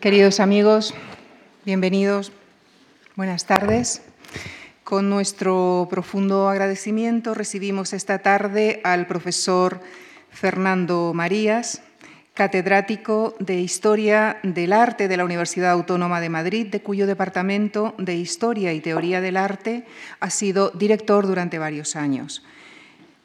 Queridos amigos, bienvenidos, buenas tardes. Con nuestro profundo agradecimiento recibimos esta tarde al profesor Fernando Marías, catedrático de Historia del Arte de la Universidad Autónoma de Madrid, de cuyo departamento de Historia y Teoría del Arte ha sido director durante varios años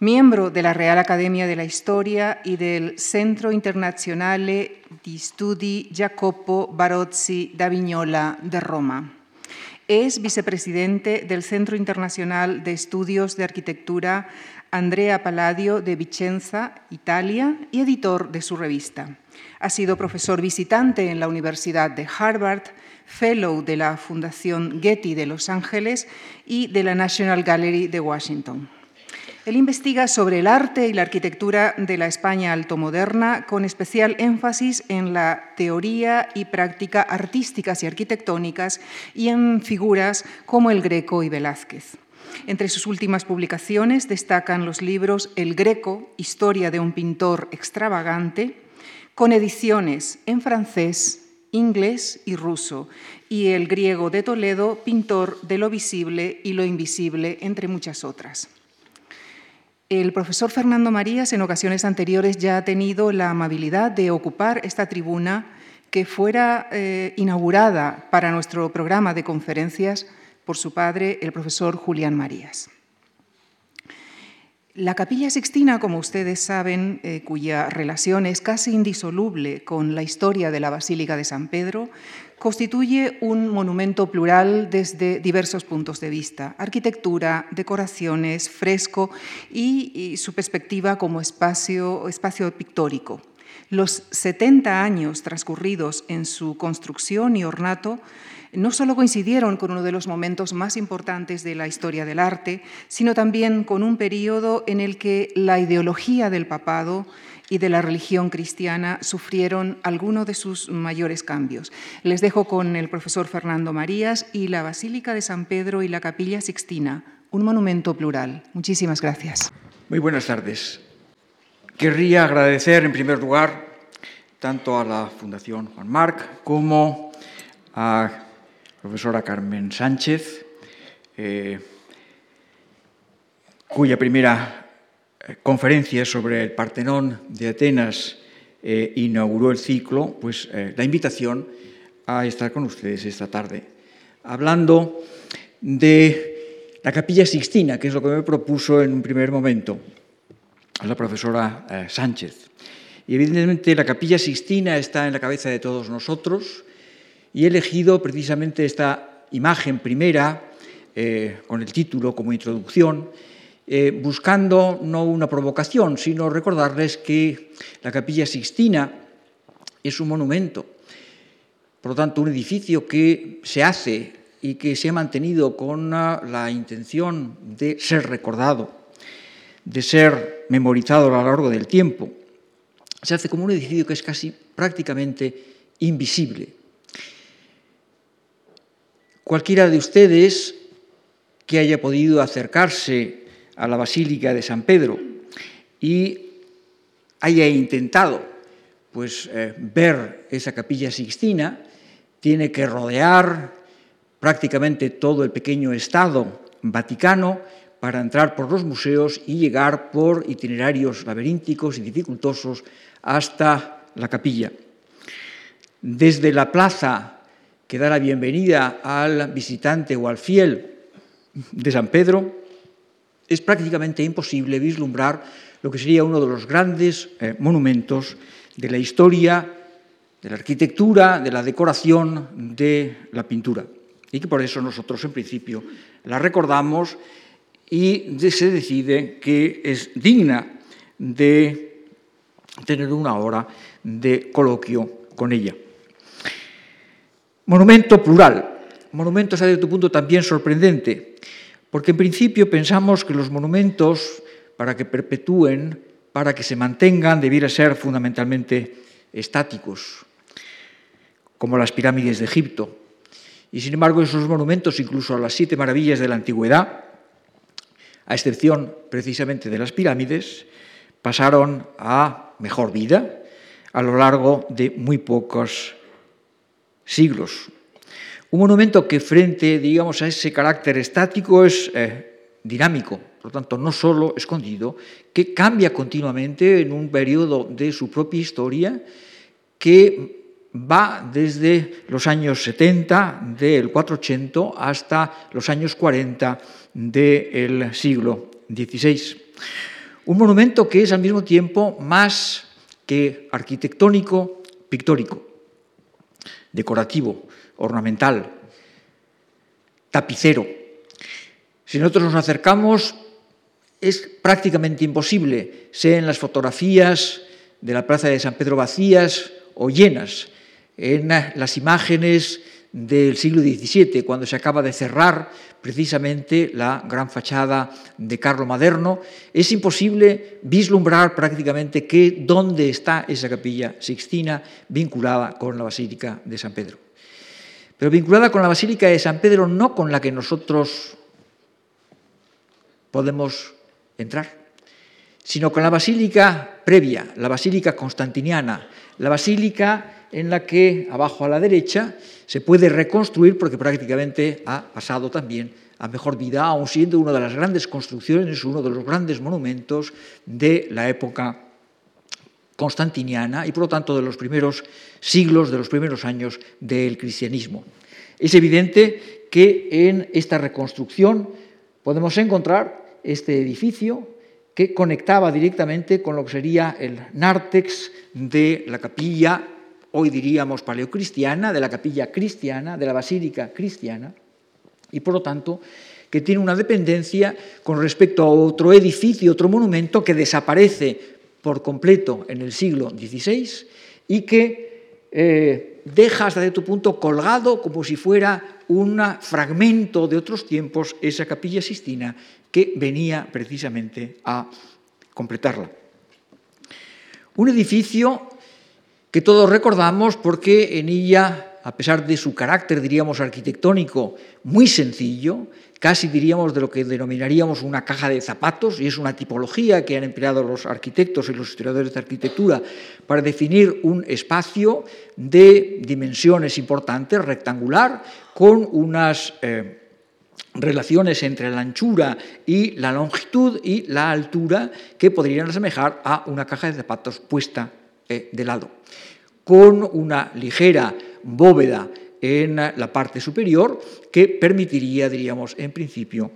miembro de la Real Academia de la Historia y del Centro Internazionale di Studi Jacopo Barozzi da Vignola de Roma. Es vicepresidente del Centro Internacional de Estudios de Arquitectura Andrea Palladio de Vicenza, Italia, y editor de su revista. Ha sido profesor visitante en la Universidad de Harvard, fellow de la Fundación Getty de Los Ángeles y de la National Gallery de Washington. Él investiga sobre el arte y la arquitectura de la España altomoderna, con especial énfasis en la teoría y práctica artísticas y arquitectónicas y en figuras como el Greco y Velázquez. Entre sus últimas publicaciones destacan los libros El Greco, Historia de un pintor extravagante, con ediciones en francés, inglés y ruso, y El Griego de Toledo, Pintor de lo visible y lo invisible, entre muchas otras. El profesor Fernando Marías en ocasiones anteriores ya ha tenido la amabilidad de ocupar esta tribuna que fuera eh, inaugurada para nuestro programa de conferencias por su padre, el profesor Julián Marías. La capilla sixtina, como ustedes saben, eh, cuya relación es casi indisoluble con la historia de la Basílica de San Pedro, constituye un monumento plural desde diversos puntos de vista, arquitectura, decoraciones, fresco y, su perspectiva como espacio, espacio pictórico. Los 70 años transcurridos en su construcción y ornato no solo coincidieron con uno de los momentos más importantes de la historia del arte, sino también con un periodo en el que la ideología del papado y de la religión cristiana sufrieron alguno de sus mayores cambios. Les dejo con el profesor Fernando Marías y la Basílica de San Pedro y la Capilla Sixtina, un monumento plural. Muchísimas gracias. Muy buenas tardes. Querría agradecer en primer lugar tanto a la Fundación Juan Marc como a la profesora Carmen Sánchez, eh, cuya primera conferencia sobre el Partenón de Atenas eh, inauguró el ciclo, pues eh, la invitación a estar con ustedes esta tarde, hablando de la capilla sixtina, que es lo que me propuso en un primer momento la profesora eh, Sánchez. Y evidentemente la capilla sixtina está en la cabeza de todos nosotros y he elegido precisamente esta imagen primera, con el título como introducción, eh, buscando no una provocación, sino recordarles que la capilla Sixtina es un monumento, por lo tanto un edificio que se hace y que se ha mantenido con la intención de ser recordado, de ser memorizado a lo largo del tiempo. Se hace como un edificio que es casi prácticamente invisible. Cualquiera de ustedes que haya podido acercarse a la Basílica de San Pedro y haya intentado pues, eh, ver esa capilla sixtina, tiene que rodear prácticamente todo el pequeño estado vaticano para entrar por los museos y llegar por itinerarios laberínticos y dificultosos hasta la capilla. Desde la plaza que da la bienvenida al visitante o al fiel de San Pedro, es prácticamente imposible vislumbrar lo que sería uno de los grandes eh, monumentos de la historia, de la arquitectura, de la decoración, de la pintura. Y que por eso nosotros en principio la recordamos y se decide que es digna de tener una hora de coloquio con ella. Monumento plural. Monumento, hasta cierto punto, también sorprendente porque en principio pensamos que los monumentos, para que perpetúen, para que se mantengan, debieran ser fundamentalmente estáticos, como las pirámides de Egipto. Y sin embargo, esos monumentos, incluso a las siete maravillas de la antigüedad, a excepción precisamente de las pirámides, pasaron a mejor vida a lo largo de muy pocos siglos. Un monumento que frente, digamos, a ese carácter estático es eh, dinámico, por lo tanto, no solo escondido, que cambia continuamente en un periodo de su propia historia que va desde los años 70 del 480 hasta los años 40 del siglo XVI. Un monumento que es al mismo tiempo más que arquitectónico, pictórico, decorativo, ornamental, tapicero. Si nosotros nos acercamos, es prácticamente imposible, sea en las fotografías de la Plaza de San Pedro vacías o llenas, en las imágenes del siglo XVII, cuando se acaba de cerrar precisamente la gran fachada de Carlo Maderno, es imposible vislumbrar prácticamente que, dónde está esa capilla sixtina vinculada con la Basílica de San Pedro. Pero vinculada con la Basílica de San Pedro, no con la que nosotros podemos entrar, sino con la basílica previa, la basílica constantiniana, la basílica en la que abajo a la derecha se puede reconstruir porque prácticamente ha pasado también a mejor vida, aun siendo una de las grandes construcciones, uno de los grandes monumentos de la época constantiniana y por lo tanto de los primeros siglos, de los primeros años del cristianismo. Es evidente que en esta reconstrucción podemos encontrar este edificio que conectaba directamente con lo que sería el nártex de la capilla hoy diríamos paleocristiana, de la capilla cristiana, de la basílica cristiana, y por lo tanto que tiene una dependencia con respecto a otro edificio, otro monumento que desaparece por completo en el siglo XVI y que eh, deja hasta cierto punto colgado como si fuera un fragmento de otros tiempos esa capilla sistina que venía precisamente a completarla. Un edificio que todos recordamos porque en ella, a pesar de su carácter, diríamos, arquitectónico muy sencillo, casi diríamos de lo que denominaríamos una caja de zapatos, y es una tipología que han empleado los arquitectos y los historiadores de arquitectura para definir un espacio de dimensiones importantes, rectangular, con unas... Eh, relaciones entre la anchura y la longitud y la altura que podrían asemejar a una caja de zapatos puesta eh, de lado, con una ligera bóveda en la parte superior que permitiría, diríamos, en principio,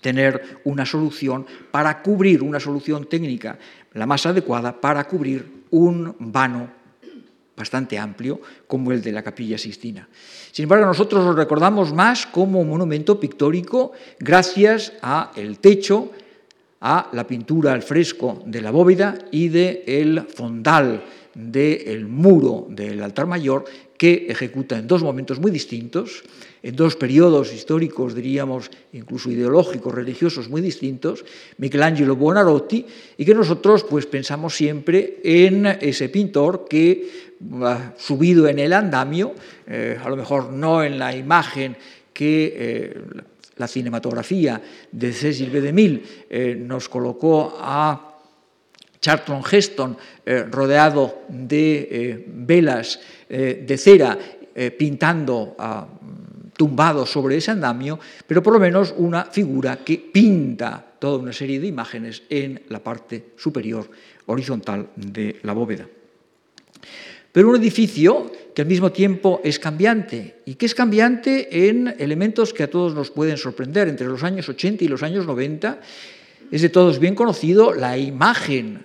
tener una solución para cubrir, una solución técnica la más adecuada para cubrir un vano bastante amplio como el de la capilla Sistina. Sin embargo, nosotros lo recordamos más como monumento pictórico gracias a el techo a la pintura al fresco de la bóveda y del el fondal del muro del altar mayor que ejecuta en dos momentos muy distintos, en dos periodos históricos, diríamos, incluso ideológicos, religiosos muy distintos, Michelangelo Buonarroti, y que nosotros pues pensamos siempre en ese pintor que, ha subido en el andamio, eh, a lo mejor no en la imagen que eh, la cinematografía de Cecil B. DeMille eh, nos colocó a Charlton Heston eh, rodeado de eh, velas de cera pintando tumbado sobre ese andamio, pero por lo menos una figura que pinta toda una serie de imágenes en la parte superior horizontal de la bóveda pero un edificio que al mismo tiempo es cambiante y que es cambiante en elementos que a todos nos pueden sorprender. Entre los años 80 y los años 90 es de todos bien conocido la imagen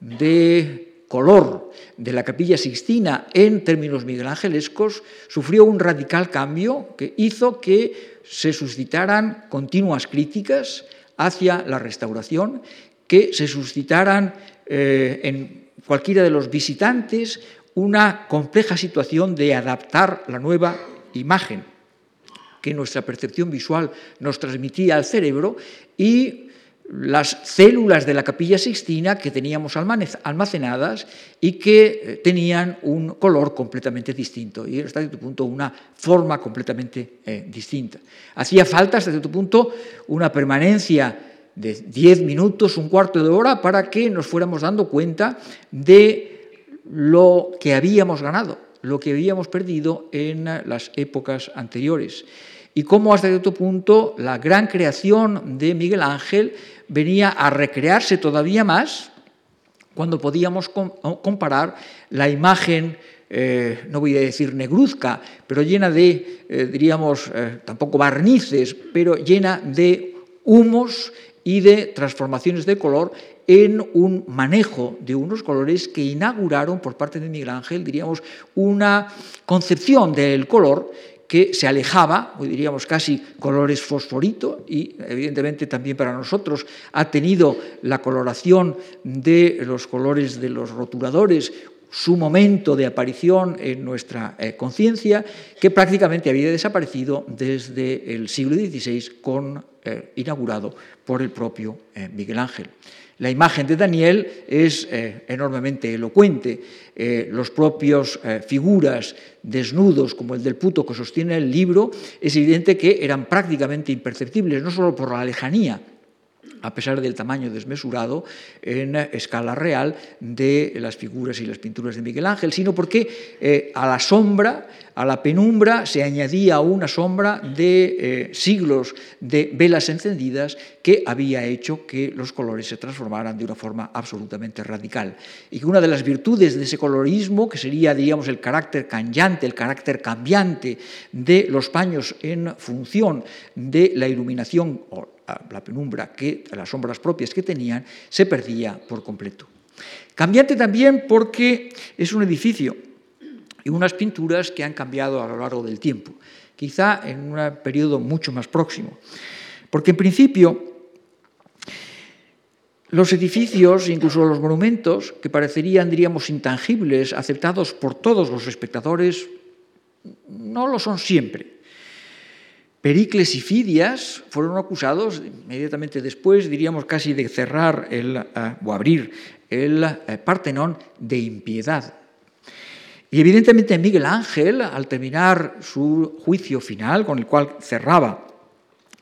de color de la capilla sixtina en términos miguelangelescos sufrió un radical cambio que hizo que se suscitaran continuas críticas hacia la restauración, que se suscitaran eh, en cualquiera de los visitantes una compleja situación de adaptar la nueva imagen que nuestra percepción visual nos transmitía al cerebro y las células de la capilla sixtina que teníamos almacenadas y que eh, tenían un color completamente distinto y hasta cierto punto una forma completamente eh, distinta. Hacía falta hasta cierto punto una permanencia de 10 minutos, un cuarto de hora para que nos fuéramos dando cuenta de lo que habíamos ganado lo que habíamos perdido en las épocas anteriores y cómo hasta cierto punto la gran creación de Miguel Ángel venía a recrearse todavía más cuando podíamos comparar la imagen, eh, no voy a decir negruzca, pero llena de, eh, diríamos, eh, tampoco barnices, pero llena de humos y de transformaciones de color en un manejo de unos colores que inauguraron por parte de Miguel Ángel, diríamos, una concepción del color que se alejaba, diríamos casi colores fosforito, y evidentemente también para nosotros ha tenido la coloración de los colores de los rotuladores su momento de aparición en nuestra eh, conciencia, que prácticamente había desaparecido desde el siglo XVI, con, eh, inaugurado por el propio eh, Miguel Ángel. La imagen de Daniel es eh, enormemente elocuente. Eh, los propios eh, figuras desnudos, como el del puto que sostiene el libro, es evidente que eran prácticamente imperceptibles, no solo por la lejanía, a pesar del tamaño desmesurado en escala real de las figuras y las pinturas de Miguel Ángel, sino porque eh, a la sombra, a la penumbra, se añadía una sombra de eh, siglos de velas encendidas que había hecho que los colores se transformaran de una forma absolutamente radical. Y que una de las virtudes de ese colorismo, que sería, diríamos, el carácter cambiante, el carácter cambiante de los paños en función de la iluminación la penumbra, que, las sombras propias que tenían, se perdía por completo. Cambiante también porque es un edificio y unas pinturas que han cambiado a lo largo del tiempo, quizá en un periodo mucho más próximo. Porque en principio los edificios, incluso los monumentos, que parecerían, diríamos, intangibles, aceptados por todos los espectadores, no lo son siempre. Pericles y Fidias fueron acusados inmediatamente después, diríamos casi de cerrar eh, o abrir el eh, Partenón de impiedad. Y evidentemente Miguel Ángel, al terminar su juicio final, con el cual cerraba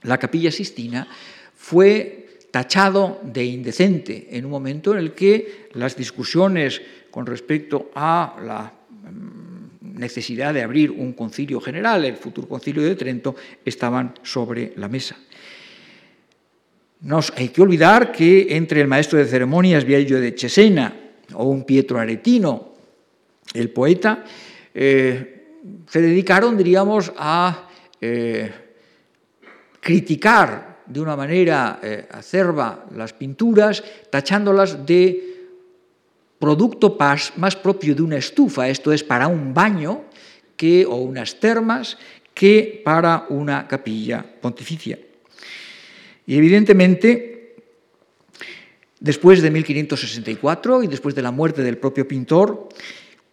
la capilla Sistina, fue tachado de indecente en un momento en el que las discusiones con respecto a la necesidad de abrir un concilio general, el futuro concilio de Trento, estaban sobre la mesa. No hay que olvidar que entre el maestro de ceremonias Viaggio de Cesena o un Pietro Aretino, el poeta, eh, se dedicaron, diríamos, a eh, criticar de una manera eh, acerba las pinturas, tachándolas de producto más propio de una estufa, esto es para un baño que, o unas termas, que para una capilla pontificia. Y evidentemente, después de 1564 y después de la muerte del propio pintor,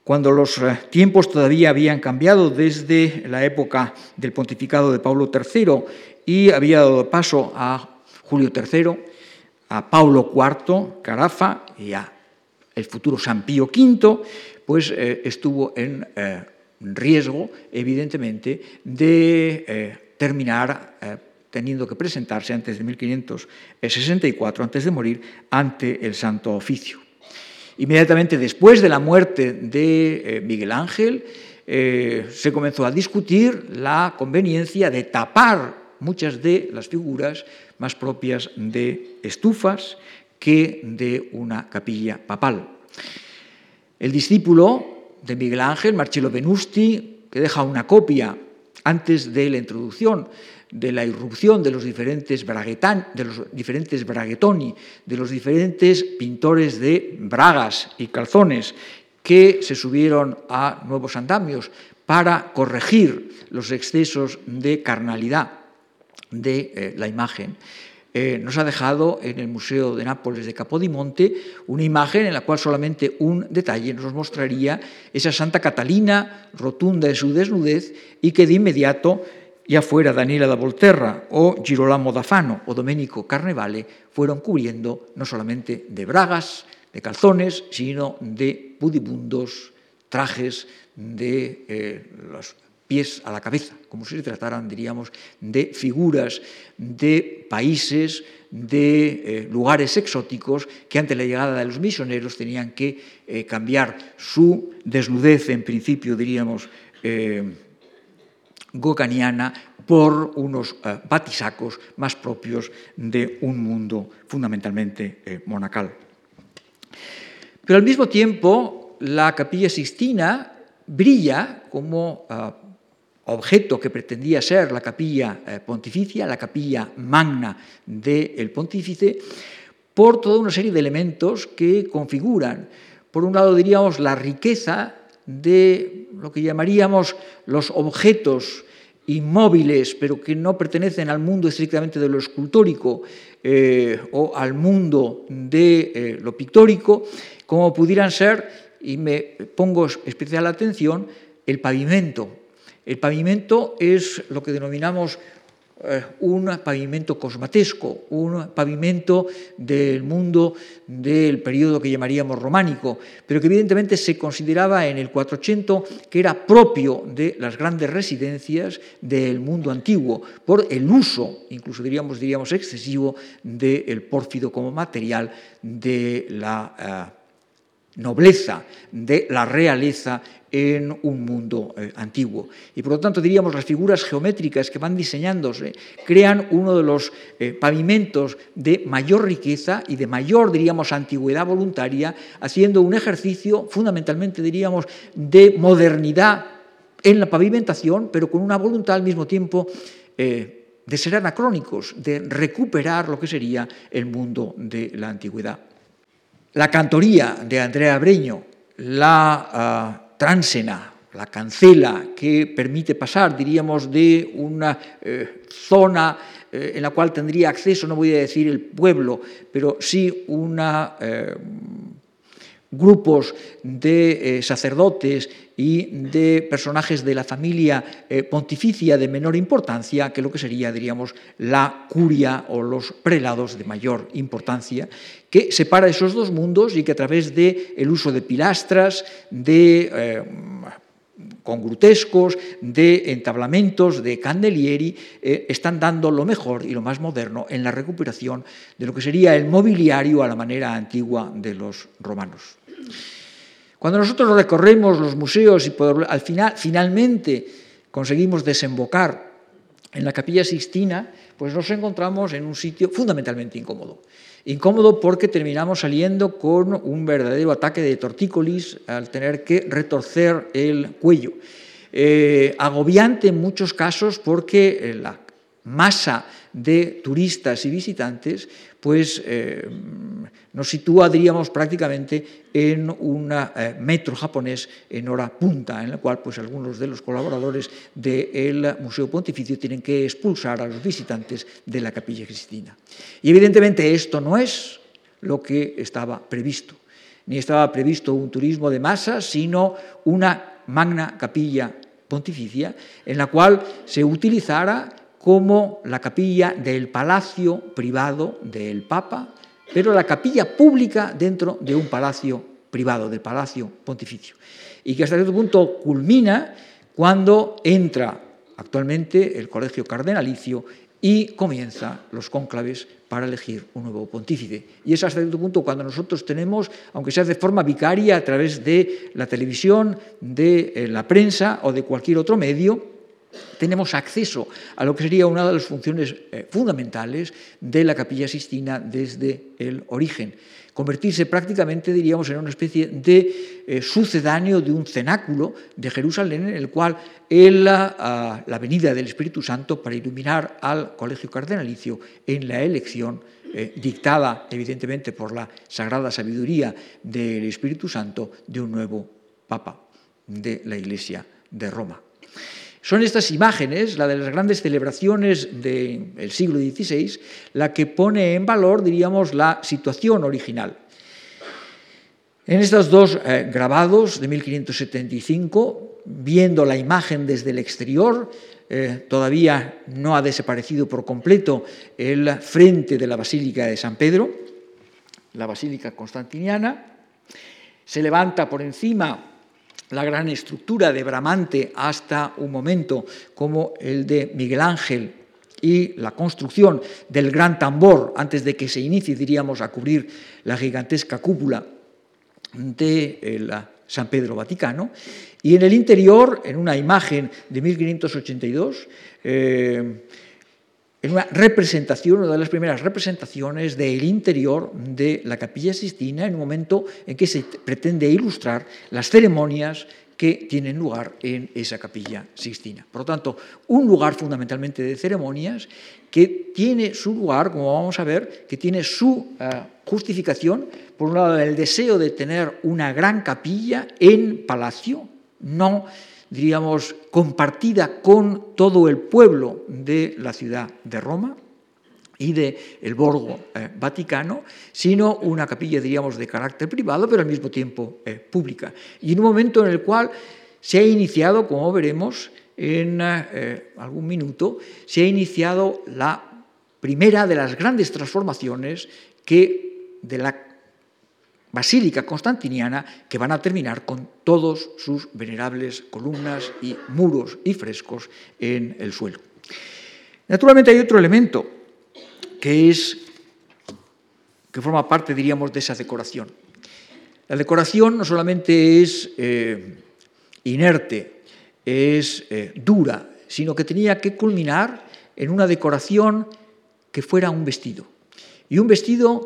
cuando los eh, tiempos todavía habían cambiado desde la época del pontificado de Pablo III y había dado paso a Julio III, a Paulo IV, Carafa y a el futuro San Pío V, pues eh, estuvo en eh, riesgo, evidentemente, de eh, terminar teniendo que presentarse antes de 1564, antes de morir, ante el Santo Oficio. Inmediatamente después de la muerte de Miguel Ángel, se comenzó a discutir la conveniencia de tapar muchas de las figuras más propias de estufas que de una capilla papal. El discípulo de Miguel Ángel, Marcello Venusti, que deja una copia antes de la introducción de la irrupción de los diferentes, de los diferentes braguetoni, de los diferentes pintores de bragas y calzones que se subieron a nuevos andamios para corregir los excesos de carnalidad de eh, la imagen. Eh, nos ha dejado en el Museo de Nápoles de Capodimonte una imagen en la cual solamente un detalle nos mostraría esa Santa Catalina rotunda de su desnudez y que de inmediato ya fuera Daniela da Volterra o Girolamo da Fano o Domenico Carnevale fueron cubriendo no solamente de bragas, de calzones, sino de pudibundos trajes de eh, los pies a la cabeza, como si se trataran, diríamos, de figuras de países, de eh, lugares exóticos que ante la llegada de los misioneros tenían que eh, cambiar su desnudez, en principio, diríamos, eh, gocaniana por unos batisacos más propios de un mundo fundamentalmente monacal. Pero al mismo tiempo, la capilla Sixtina brilla como ah, objeto que pretendía ser la capilla eh, pontificia, la capilla magna del pontífice, por toda una serie de elementos que configuran, por un lado diríamos, la riqueza de lo que llamaríamos los objetos inmóviles, pero que no pertenecen al mundo estrictamente de lo escultórico eh, o al mundo de eh, lo pictórico, como pudieran ser, y me pongo especial atención, el pavimento, el pavimento es lo que denominamos eh, un pavimento cosmatesco, un pavimento del mundo del periodo que llamaríamos románico, pero que evidentemente se consideraba en el 400 que era propio de las grandes residencias del mundo antiguo, por el uso, incluso diríamos, diríamos excesivo, del pórfido como material de la eh, nobleza, de la realeza en un mundo eh, antiguo. Y por lo tanto diríamos las figuras geométricas que van diseñándose crean uno de los eh, pavimentos de mayor riqueza y de mayor, diríamos, antigüedad voluntaria, haciendo un ejercicio fundamentalmente, diríamos, de modernidad en la pavimentación, pero con una voluntad al mismo tiempo eh, de ser anacrónicos, de recuperar lo que sería el mundo de la antigüedad. La cantoría de Andrea Breño, la ah, tránsena, la cancela, que permite pasar, diríamos, de una eh, zona eh, en la cual tendría acceso, no voy a decir el pueblo, pero sí una eh, grupos de sacerdotes y de personajes de la familia pontificia de menor importancia que lo que sería, diríamos, la curia o los prelados de mayor importancia, que separa esos dos mundos y que a través del el uso de pilastras, de eh, congrutescos, de entablamentos, de candelieri, eh, están dando lo mejor y lo más moderno en la recuperación de lo que sería el mobiliario a la manera antigua de los romanos. Cuando nosotros recorremos los museos y al final, finalmente conseguimos desembocar en la capilla Sixtina, pues nos encontramos en un sitio fundamentalmente incómodo. Incómodo porque terminamos saliendo con un verdadero ataque de tortícolis al tener que retorcer el cuello. Eh, agobiante en muchos casos porque eh, la masa de turistas y visitantes, pues eh, nos sitúa, diríamos, prácticamente en un eh, metro japonés en hora punta, en la cual pues, algunos de los colaboradores del Museo Pontificio tienen que expulsar a los visitantes de la capilla cristina. Y evidentemente esto no es lo que estaba previsto. Ni estaba previsto un turismo de masa, sino una magna capilla pontificia en la cual se utilizara como la capilla del palacio privado del Papa, pero la capilla pública dentro de un palacio privado, del palacio pontificio. Y que hasta cierto punto culmina cuando entra actualmente el colegio cardenalicio y comienza los cónclaves para elegir un nuevo pontífice. Y es hasta cierto punto cuando nosotros tenemos, aunque sea de forma vicaria a través de la televisión, de eh, la prensa o de cualquier otro medio, tenemos acceso a lo que sería una de las funciones eh, fundamentales de la capilla sistina desde el origen. Convertirse prácticamente, diríamos, en una especie de eh, sucedáneo de un cenáculo de Jerusalén en el cual la, la, venida del Espíritu Santo para iluminar al colegio cardenalicio en la elección eh, dictada evidentemente por la sagrada sabiduría del Espíritu Santo de un nuevo Papa de la Iglesia de Roma. Son estas imágenes, la de las grandes celebraciones del siglo XVI, la que pone en valor, diríamos, la situación original. En estos dos eh, grabados de 1575, viendo la imagen desde el exterior, eh, todavía no ha desaparecido por completo el frente de la Basílica de San Pedro, la Basílica Constantiniana, se levanta por encima la gran estructura de Bramante hasta un momento como el de Miguel Ángel y la construcción del gran tambor antes de que se inicie, diríamos, a cubrir la gigantesca cúpula de eh, San Pedro Vaticano. Y en el interior, en una imagen de 1582, en una representación, una de las primeras representaciones del interior de la capilla Sistina, en un momento en que se pretende ilustrar las ceremonias que tienen lugar en esa capilla Sistina. Por lo tanto, un lugar fundamentalmente de ceremonias que tiene su lugar, como vamos a ver, que tiene su eh, justificación, por un lado, el deseo de tener una gran capilla en palacio, no diríamos, compartida con todo el pueblo de la ciudad de Roma y del el Borgo eh, Vaticano, sino una capilla, diríamos, de carácter privado, pero al mismo tiempo eh, pública. Y en un momento en el cual se ha iniciado, como veremos en eh, algún minuto, se ha iniciado la primera de las grandes transformaciones que de la basílica constantiniana que van a terminar con todos sus venerables columnas y muros y frescos en el suelo. Naturalmente hay otro elemento que es que forma parte, diríamos, de esa decoración. La decoración no solamente es eh, inerte, es eh, dura, sino que tenía que culminar en una decoración que fuera un vestido. Y un vestido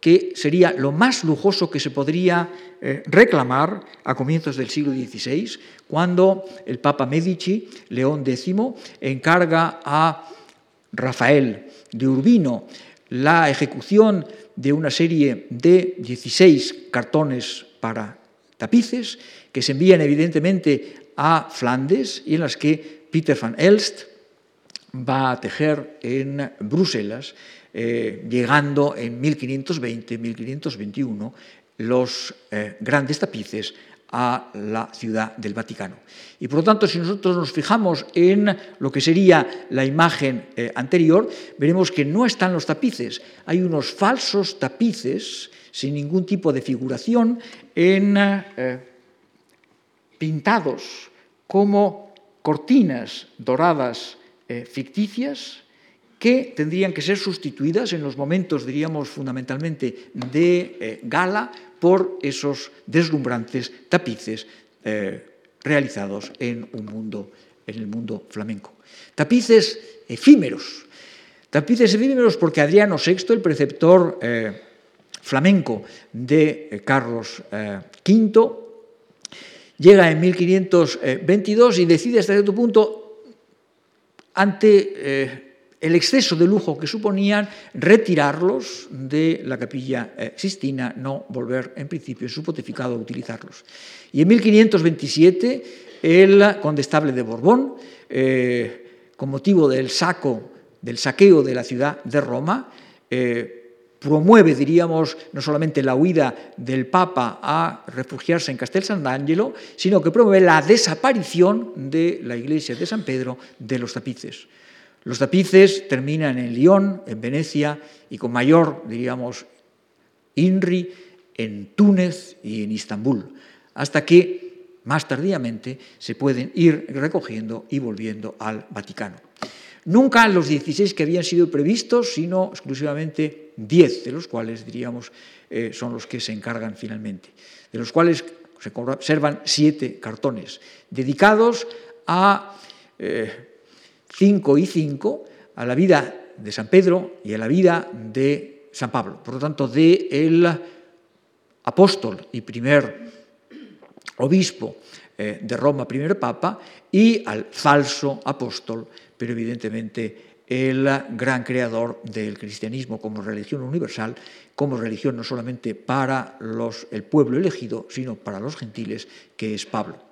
que sería lo más lujoso que se podría eh, reclamar a comienzos del siglo XVI, cuando el Papa Medici, León X, encarga a Rafael de Urbino la ejecución de una serie de 16 cartones para tapices, que se envían evidentemente a Flandes y en las que Peter van Elst va a tejer en Bruselas eh, llegando en 1520-1521 los eh, grandes tapices a la ciudad del Vaticano. Y por lo tanto, si nosotros nos fijamos en lo que sería la imagen eh, anterior, veremos que no están los tapices, hay unos falsos tapices sin ningún tipo de figuración, en, pintados como cortinas doradas ficticias, que tendrían que ser sustituidas en los momentos, diríamos, fundamentalmente de eh, gala por esos deslumbrantes tapices eh, realizados en, un mundo, en el mundo flamenco. Tapices efímeros. Tapices efímeros porque Adriano VI, el preceptor eh, flamenco de Carlos V, llega en 1522 y decide hasta cierto punto ante el exceso de lujo que suponían retirarlos de la capilla eh, Sistina, no volver en principio su pontificado a utilizarlos. Y en 1527 el condestable de Borbón, eh, con motivo del saco, del saqueo de la ciudad de Roma, eh, promueve, diríamos, no solamente la huida del Papa a refugiarse en Castel Sant'Angelo, sino que promueve la desaparición de la iglesia de San Pedro de los tapices. Los tapices terminan en Lyon, en Venecia y con mayor, diríamos, INRI en Túnez y en Istambul, hasta que más tardíamente se pueden ir recogiendo y volviendo al Vaticano. Nunca los 16 que habían sido previstos, sino exclusivamente 10, de los cuales, diríamos, eh, son los que se encargan finalmente, de los cuales se conservan siete cartones dedicados a eh, 5 y 5 a la vida de San Pedro y a la vida de San Pablo. Por lo tanto, de el apóstol y primer obispo eh, de Roma, primer papa, y al falso apóstol, pero evidentemente el gran creador del cristianismo como religión universal, como religión no solamente para los, el pueblo elegido, sino para los gentiles, que es Pablo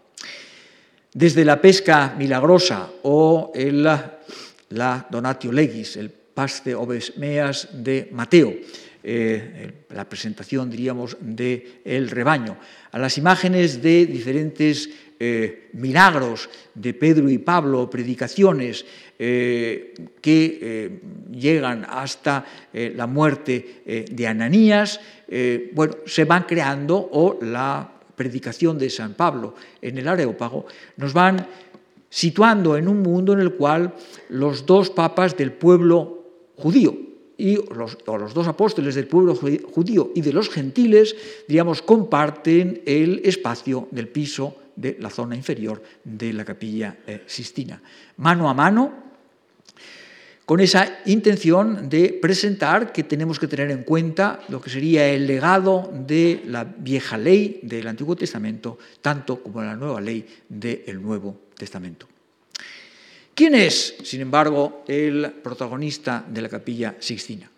desde la pesca milagrosa o el, la donatio legis, el paste obes meas de Mateo, eh, la presentación, diríamos, del el rebaño, a las imágenes de diferentes eh, milagros de Pedro y Pablo, predicaciones eh, que llegan hasta la muerte de Ananías, bueno, se van creando o la predicación de San Pablo en el Areópago, nos van situando en un mundo en el cual los dos papas del pueblo judío y los, o los dos apóstoles del pueblo judío y de los gentiles, digamos, comparten el espacio del piso de la zona inferior de la capilla eh, Sistina. Mano a mano, con esa intención de presentar que tenemos que tener en cuenta lo que sería el legado de la vieja ley del Antiguo Testamento, tanto como la nueva ley del Nuevo Testamento. ¿Quién es, sin embargo, el protagonista de la capilla Sixtina?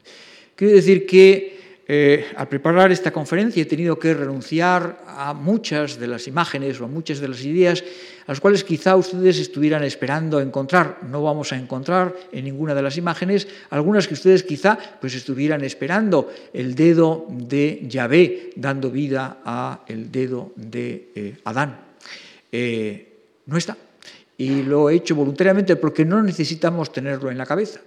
Quiero decir que eh, al preparar esta conferencia he tenido que renunciar a muchas de las imágenes o a muchas de las ideas a las cuales quizá ustedes estuvieran esperando encontrar. No vamos a encontrar en ninguna de las imágenes algunas que ustedes quizá pues, estuvieran esperando el dedo de Yahvé dando vida a el dedo de eh, Adán. Eh, no está. Y lo he hecho voluntariamente porque no necesitamos tenerlo en la cabeza.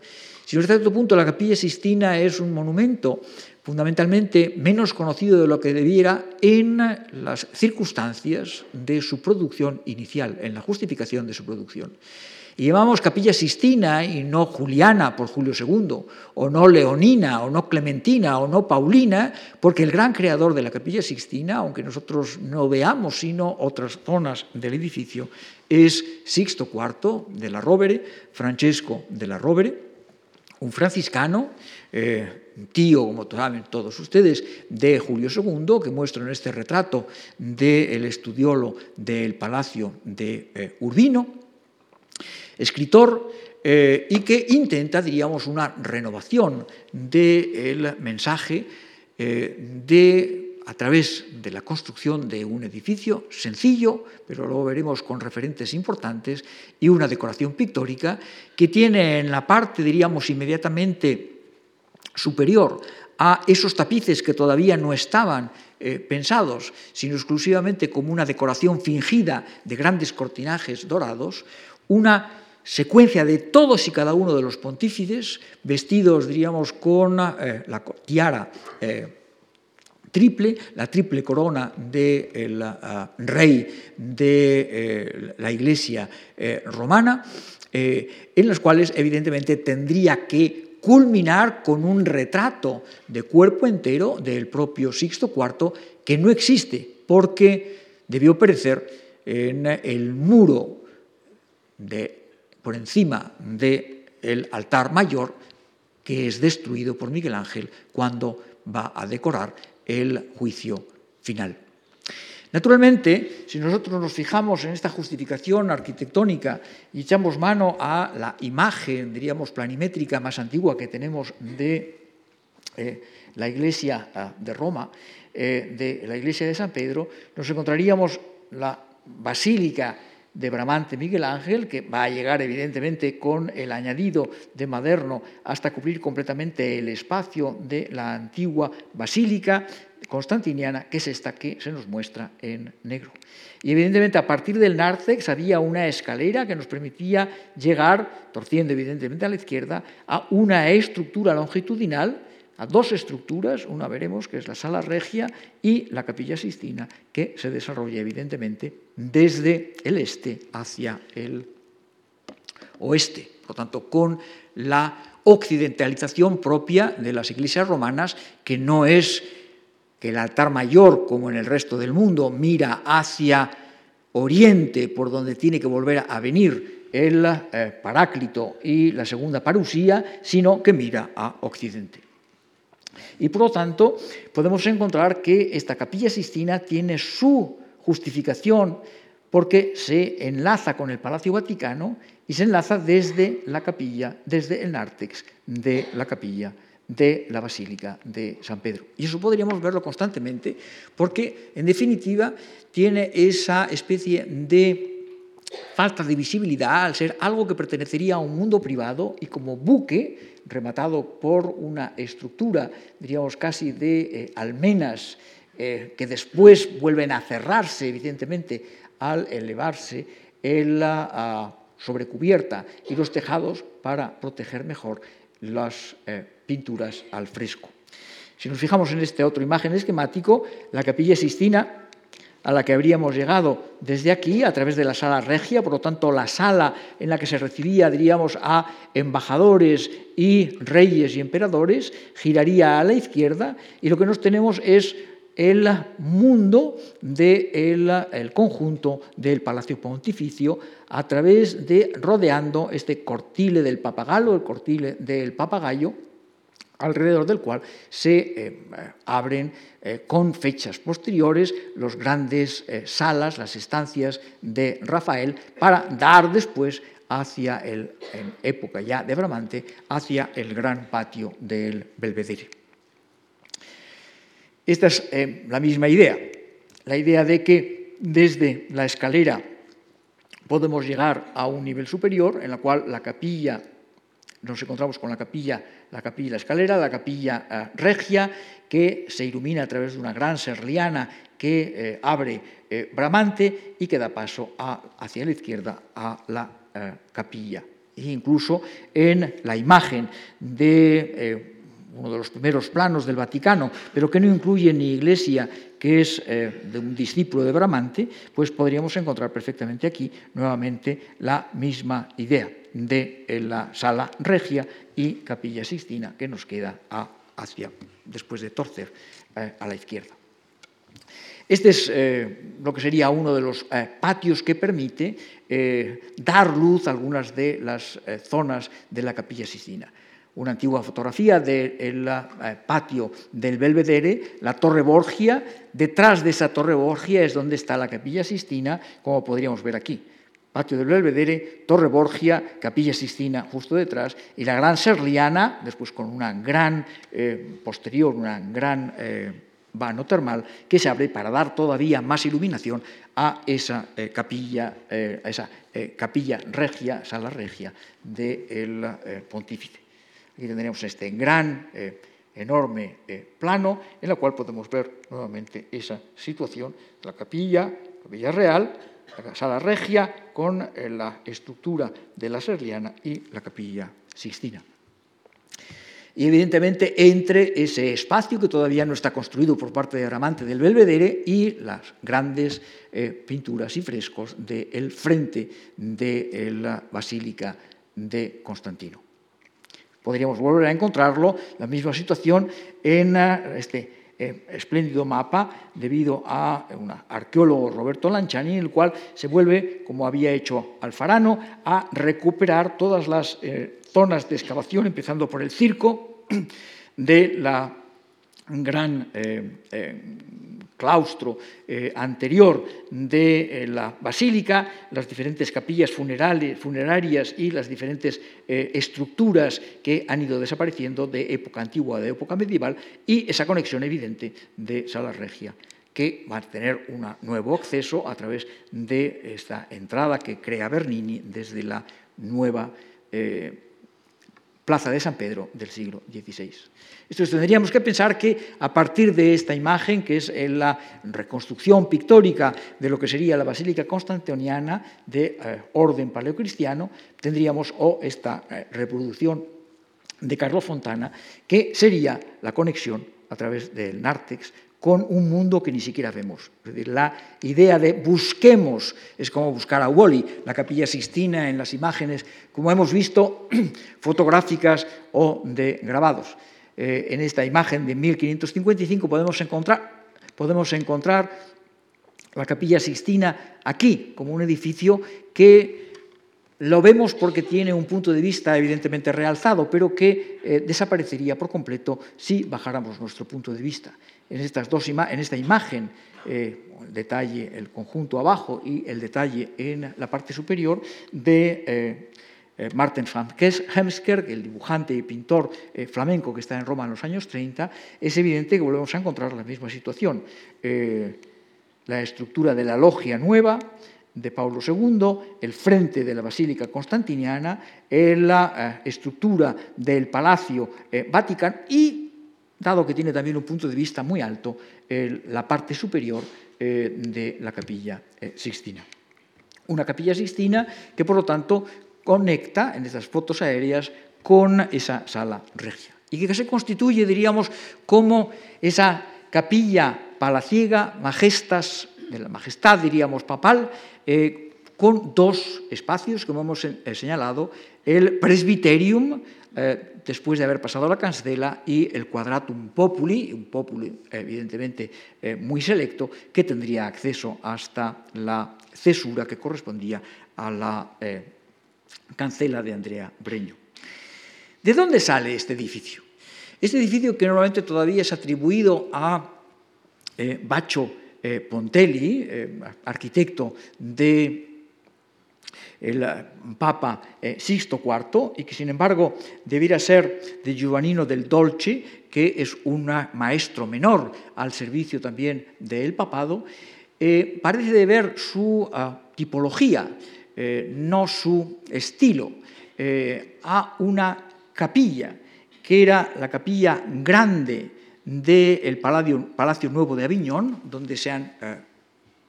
Si hasta cierto punto la capilla Sistina es un monumento fundamentalmente menos conocido de lo que debiera en las circunstancias de su producción inicial, en la justificación de su producción. Y llamamos capilla Sistina y no Juliana por Julio II, o no Leonina, o no Clementina, o no Paulina, porque el gran creador de la capilla Sixtina, aunque nosotros no veamos sino otras zonas del edificio, es Sixto IV de la Rovere, Francesco de la Rovere, un franciscano, eh, tío, como saben todos ustedes, de Julio II, que muestro en este retrato del estudiolo del Palacio de eh, Urbino, escritor eh, y que intenta, diríamos, una renovación del mensaje de a través de la construcción de un edificio sencillo, pero luego veremos con referentes importantes, y una decoración pictórica que tiene en la parte, diríamos, inmediatamente superior a esos tapices que todavía no estaban eh, pensados, sino exclusivamente como una decoración fingida de grandes cortinajes dorados, una secuencia de todos y cada uno de los pontífices, vestidos, diríamos, con eh, la tiara. Eh, triple, la triple corona del uh, rey de eh, la Iglesia eh, romana, eh, en las cuales evidentemente tendría que culminar con un retrato de cuerpo entero del propio Sixto IV que no existe porque debió perecer en el muro de, por encima del altar mayor que es destruido por Miguel Ángel cuando va a decorar el juicio final. Naturalmente, si nosotros nos fijamos en esta justificación arquitectónica y echamos mano a la imagen, diríamos, planimétrica más antigua que tenemos de eh, la iglesia ah, de Roma, eh, de la iglesia de San Pedro, nos encontraríamos la basílica de Bramante Miguel Ángel, que va a llegar evidentemente con el añadido de Maderno hasta cubrir completamente el espacio de la antigua basílica constantiniana, que es esta que se nos muestra en negro. Y evidentemente a partir del nártex había una escalera que nos permitía llegar, torciendo evidentemente a la izquierda, a una estructura longitudinal a dos estructuras, una veremos que es la sala regia y la capilla sistina, que se desarrolla evidentemente desde el este hacia el oeste, por tanto, con la occidentalización propia de las iglesias romanas, que no es que el altar mayor, como en el resto del mundo, mira hacia oriente, por donde tiene que volver a venir el eh, Paráclito y la segunda parusía, sino que mira a occidente. Y por lo tanto, podemos encontrar que esta capilla sistina tiene su justificación porque se enlaza con el Palacio Vaticano y se enlaza desde la capilla, desde el nártex de la capilla de la Basílica de San Pedro. Y eso podríamos verlo constantemente porque, en definitiva, tiene esa especie de falta de visibilidad al ser algo que pertenecería a un mundo privado y como buque rematado por una estructura, diríamos casi de eh, almenas, eh, que después vuelven a cerrarse, evidentemente, al elevarse en la ah, sobrecubierta y los tejados para proteger mejor las eh, pinturas al fresco. Si nos fijamos en esta otra imagen esquemático, la capilla Sistina a la que habríamos llegado desde aquí, a través de la sala regia, por lo tanto la sala en la que se recibía, diríamos, a embajadores y reyes y emperadores, giraría a la izquierda. Y lo que nos tenemos es el mundo del el conjunto del Palacio Pontificio a través de rodeando este cortile del papagalo, el cortile del papagayo, alrededor del cual se eh, abren eh, con fechas posteriores los grandes eh, salas, las estancias de Rafael, para dar después hacia el, en época ya de Bramante, hacia el gran patio del Belvedere. Esta es la misma idea, la idea de que desde la escalera podemos llegar a un nivel superior en la cual la capilla nos encontramos con la capilla, la capilla la escalera, la capilla eh, regia, que se ilumina a través de una gran serliana que eh, abre eh, Bramante y que da paso hacia la izquierda a la capilla. E incluso en la imagen de uno de los primeros planos del Vaticano, pero que no incluye ni iglesia, que es de un discípulo de Bramante, pues podríamos encontrar perfectamente aquí nuevamente la misma idea de la sala regia y capilla Sixtina, que nos queda hacia, después de torcer, eh, a la izquierda. Este es eh, lo que sería uno de los eh, patios que permite dar luz a algunas de las zonas de la capilla Sixtina una antigua fotografía del patio del Belvedere, la Torre Borgia. Detrás de esa Torre Borgia es donde está la capilla Sistina, como podríamos ver aquí patio del Belvedere, Torre Borgia, Capilla Sistina justo detrás, y la Gran Serliana, después con una gran eh, posterior, una gran eh, vano termal, que se abre para dar todavía más iluminación a esa eh, capilla, a esa capilla regia, sala regia del pontífice. Aquí tendríamos este gran, enorme plano en el cual podemos ver nuevamente esa situación, la capilla, capilla real, la sala regia con eh, la estructura de la serliana y la capilla sixtina. Y evidentemente entre ese espacio que todavía no está construido por parte de Ramante del Belvedere y las grandes eh, pinturas y frescos del frente de la Basílica de Constantino. Podríamos volver a encontrarlo, la misma situación en eh, este eh, espléndido mapa debido a un arqueólogo Roberto Lanciani, en el cual se vuelve, como había hecho Alfarano, a recuperar todas las eh, zonas de excavación, empezando por el circo de la gran eh, claustro eh, anterior de eh, la basílica, las diferentes capillas funerarias y las diferentes eh, estructuras que han ido desapareciendo de época antigua, de época medieval, y esa conexión evidente de Sala Regia que va a tener un nuevo acceso a través de esta entrada que crea Bernini desde la nueva Plaza de San Pedro del siglo XVI. Entonces tendríamos que pensar que a partir de esta imagen, que es la reconstrucción pictórica de lo que sería la Basílica Constantiniana de eh, orden paleocristiano, tendríamos o esta eh, reproducción de Carlos Fontana, que sería la conexión a través del nártex con un mundo que ni siquiera vemos. la idea de busquemos es como buscar a Wally, la capilla Sistina en las imágenes, como hemos visto, fotográficas o de grabados. Eh, en esta imagen de 1555 podemos encontrar, podemos encontrar la capilla Sistina aquí, como un edificio que lo vemos porque tiene un punto de vista evidentemente realzado, pero que eh, desaparecería por completo si bajáramos nuestro punto de vista en, estas dos en esta imagen, eh, el detalle, el conjunto abajo y el detalle en la parte superior de eh, eh, Martin van Hemskerk, el dibujante y pintor flamenco que está en Roma en los años 30, es evidente que volvemos a encontrar la misma situación. la estructura de la logia nueva, de Pablo II, el frente de la Basílica Constantiniana, la estructura del Palacio Vaticano y dado que tiene también un punto de vista muy alto la parte superior eh, de la capilla eh, Sixtina. Una capilla Sixtina que, por lo tanto, conecta en estas fotos aéreas con esa sala regia y que se constituye, diríamos, como esa capilla palaciega, majestas de la majestad, diríamos, papal, con dos espacios, como hemos señalado, el presbiterium, después de haber pasado la cancela, y el quadratum populi, un populi evidentemente muy selecto, que tendría acceso hasta la cesura que correspondía a la cancela de Andrea Breño. ¿De dónde sale este edificio? Este edificio que normalmente todavía es atribuido a eh, eh, Pontelli, eh, arquitecto de el Papa Sixto IV y que sin embargo debiera ser de Giovannino del Dolce, que es un maestro menor al servicio también del papado, parece deber su ah, tipología, no su estilo, a una capilla, que era la capilla grande del Palacio, Nuevo de Aviñón, donde se han eh,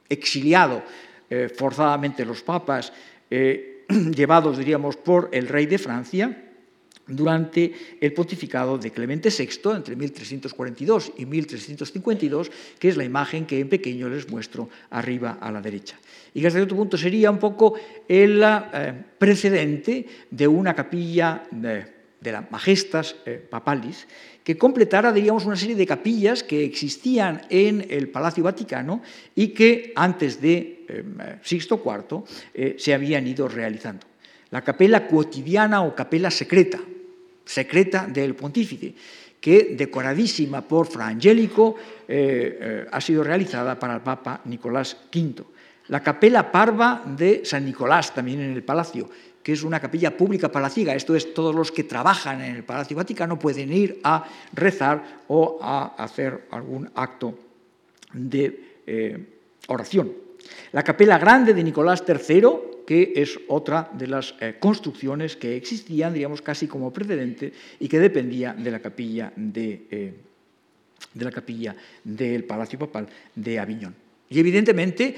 exiliado eh, forzadamente los papas, eh, llevados, diríamos, por el rey de Francia durante el pontificado de Clemente VI entre 1342 y 1352, que es la imagen que en pequeño les muestro arriba a la derecha. Y que hasta cierto punto sería un poco el precedente de una capilla de la Majestas eh, Papalis, que completara, diríamos, una serie de capillas que existían en el Palacio Vaticano y que antes de eh, Sixto IV eh, se habían ido realizando. La capela cotidiana o capela secreta, secreta del pontífice, que, decoradísima por Fra Angelico, ha sido realizada para el Papa Nicolás V. La capela parva de San Nicolás, también en el palacio, que es una capilla pública palaciega. Esto es, todos los que trabajan en el Palacio Vaticano pueden ir a rezar o a hacer algún acto de eh, oración. La capela grande de Nicolás III, que es otra de las eh, construcciones que existían, digamos, casi como precedente y que dependía de la capilla, de, eh, de la capilla del Palacio Papal de Aviñón. Y evidentemente,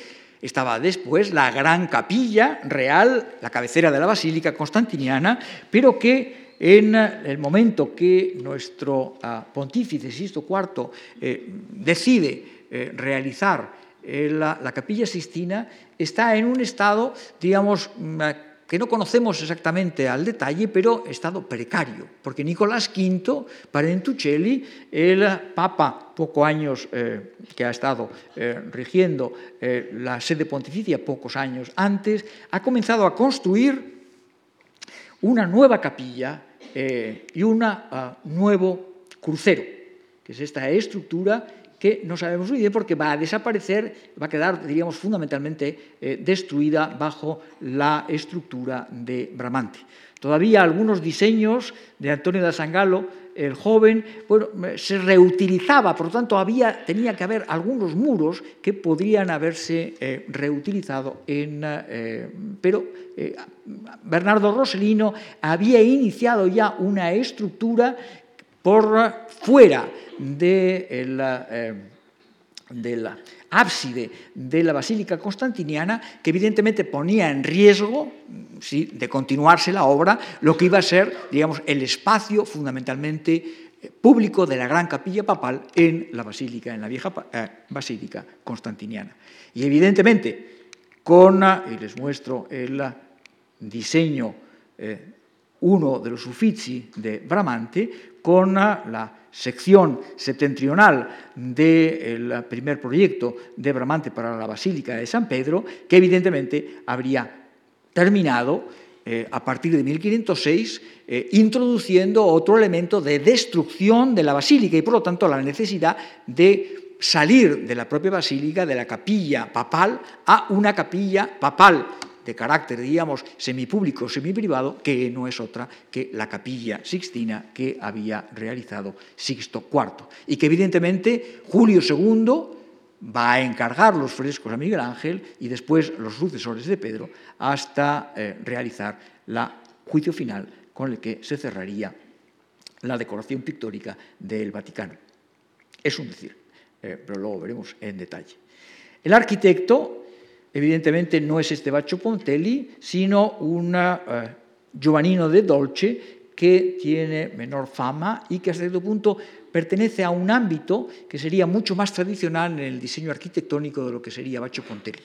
estaba después la gran capilla real, la cabecera de la Basílica Constantiniana, pero que en el momento que nuestro ah, pontífice Sisto IV eh, decide eh, realizar la, la, capilla Sistina, está en un estado, digamos, mm, que no conocemos exactamente al detalle, pero estado precario, porque Nicolás V Parentuccelli, el papa pocos años eh, que ha estado eh, rigiendo eh, la sede pontificia, pocos años antes, ha comenzado a construir una nueva capilla y un ah, nuevo crucero, que es esta estructura que no sabemos muy bien porque va a desaparecer, va a quedar, diríamos, fundamentalmente eh, destruida bajo la estructura de Bramante. Todavía algunos diseños de Antonio da Sangalo, el joven, bueno, se reutilizaba, por lo tanto había, tenía que haber algunos muros que podrían haberse eh, reutilizado, en, eh, pero Bernardo Roselino había iniciado ya una estructura por fuera eh, del ábside de la Basílica Constantiniana, que evidentemente ponía en riesgo, ¿sí? de continuarse la obra, lo que iba a ser, digamos, el espacio fundamentalmente eh, público de la gran capilla papal en la basílica, en la vieja eh, basílica constantiniana. Y evidentemente, con, y les muestro el diseño, uno de los Uffizi de Bramante, con la sección septentrional del primer proyecto de Bramante para la Basílica de San Pedro, que evidentemente habría terminado eh, a partir de 1506, eh, introduciendo otro elemento de destrucción de la basílica y por lo tanto la necesidad de salir de la propia basílica, de la capilla papal, a una capilla papal de carácter, digamos, semipúblico, semiprivado, que no es otra que la capilla sixtina que había realizado Sixto IV. Y que evidentemente Julio II va a encargar los frescos a Miguel Ángel y después los sucesores de Pedro hasta eh, realizar el juicio final con el que se cerraría la decoración pictórica del Vaticano. Es un decir, eh, pero luego veremos en detalle. El arquitecto evidentemente no es este Baccio Pontelli, sino un eh, Giovannino de Dolce, que tiene menor fama y que hasta cierto punto pertenece a un ámbito que sería mucho más tradicional en el diseño arquitectónico de lo que sería Bacio Pontelli.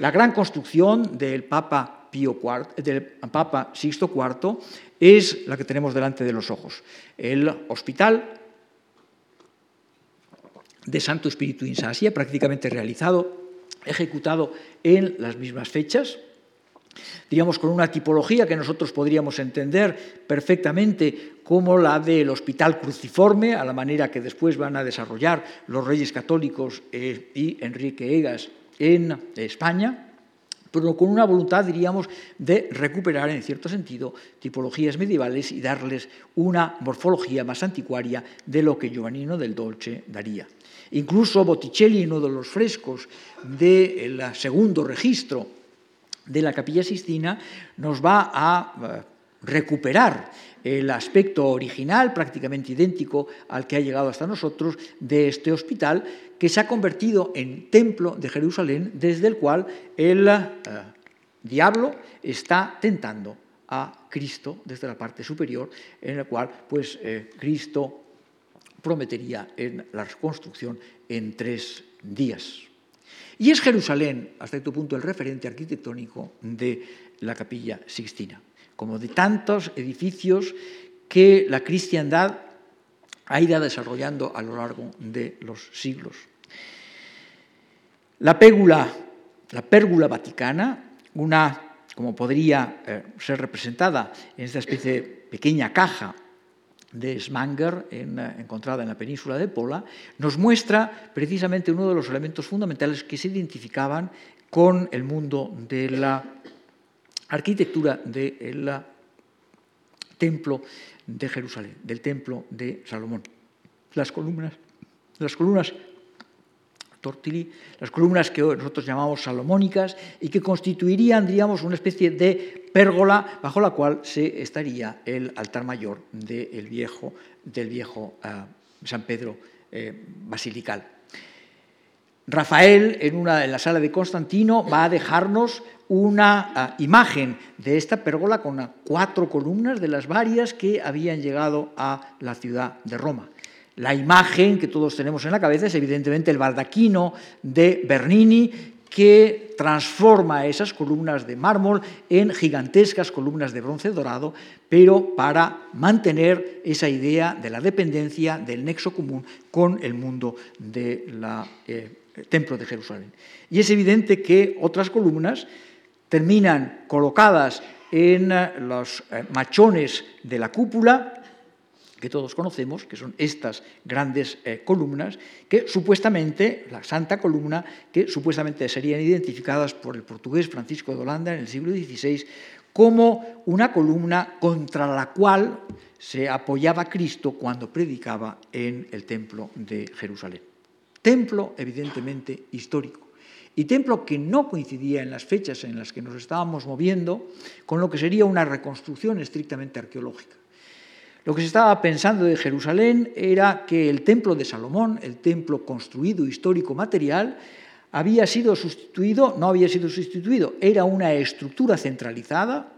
La gran construcción del Papa, Pío IV, del Papa Sixto IV es la que tenemos delante de los ojos. El hospital de Santo Espíritu Insasia, prácticamente realizado, ejecutado en las mismas fechas, digamos, con una tipología que nosotros podríamos entender perfectamente como la del hospital cruciforme, a la manera que después van a desarrollar los reyes católicos eh, y Enrique Egas en España, pero con una voluntad, diríamos, de recuperar, en cierto sentido, tipologías medievales y darles una morfología más anticuaria de lo que Giovannino del Dolce daría. Incluso Botticelli, en uno de los frescos del segundo registro de la Capilla Sistina, nos va a eh, recuperar el aspecto original, prácticamente idéntico al que ha llegado hasta nosotros, de este hospital, que se ha convertido en templo de Jerusalén, desde el cual el eh, diablo está tentando a Cristo desde la parte superior, en el cual pues, eh, Cristo prometería en la reconstrucción en tres días. Y es Jerusalén, hasta este punto, el referente arquitectónico de la capilla sixtina como de tantos edificios que la cristiandad ha ido desarrollando a lo largo de los siglos. La pérgula, la pérgula vaticana, una, como podría eh, ser representada en esta especie de pequeña caja de Smanger, eh, encontrada en la península de Pola, nos muestra precisamente uno de los elementos fundamentales que se identificaban con el mundo de la arquitectura del templo de Jerusalén, del templo de Salomón. Las columnas, las columnas Las columnas que nosotros llamamos salomónicas y que constituirían, diríamos, una especie de pérgola bajo la cual se estaría el altar mayor del viejo, del viejo eh, San Pedro eh, basilical. Rafael, en, una, en la sala de Constantino, va a dejarnos una ah, imagen de esta pérgola con cuatro columnas de las varias que habían llegado a la ciudad de Roma. La imagen que todos tenemos en la cabeza es evidentemente el baldaquino de Bernini que transforma esas columnas de mármol en gigantescas columnas de bronce dorado, pero para mantener esa idea de la dependencia, del nexo común con el mundo del eh, Templo de Jerusalén. Y es evidente que otras columnas terminan colocadas en eh, los eh, machones de la cúpula, que todos conocemos, que son estas grandes eh, columnas, que supuestamente, la Santa Columna, que supuestamente serían identificadas por el portugués Francisco de Holanda en el siglo XVI como una columna contra la cual se apoyaba Cristo cuando predicaba en el templo de Jerusalén. Templo evidentemente histórico y templo que no coincidía en las fechas en las que nos estábamos moviendo con lo que sería una reconstrucción estrictamente arqueológica. Lo que se estaba pensando de Jerusalén era que el templo de Salomón, el templo construido histórico material, había sido sustituido, no había sido sustituido, era una estructura centralizada,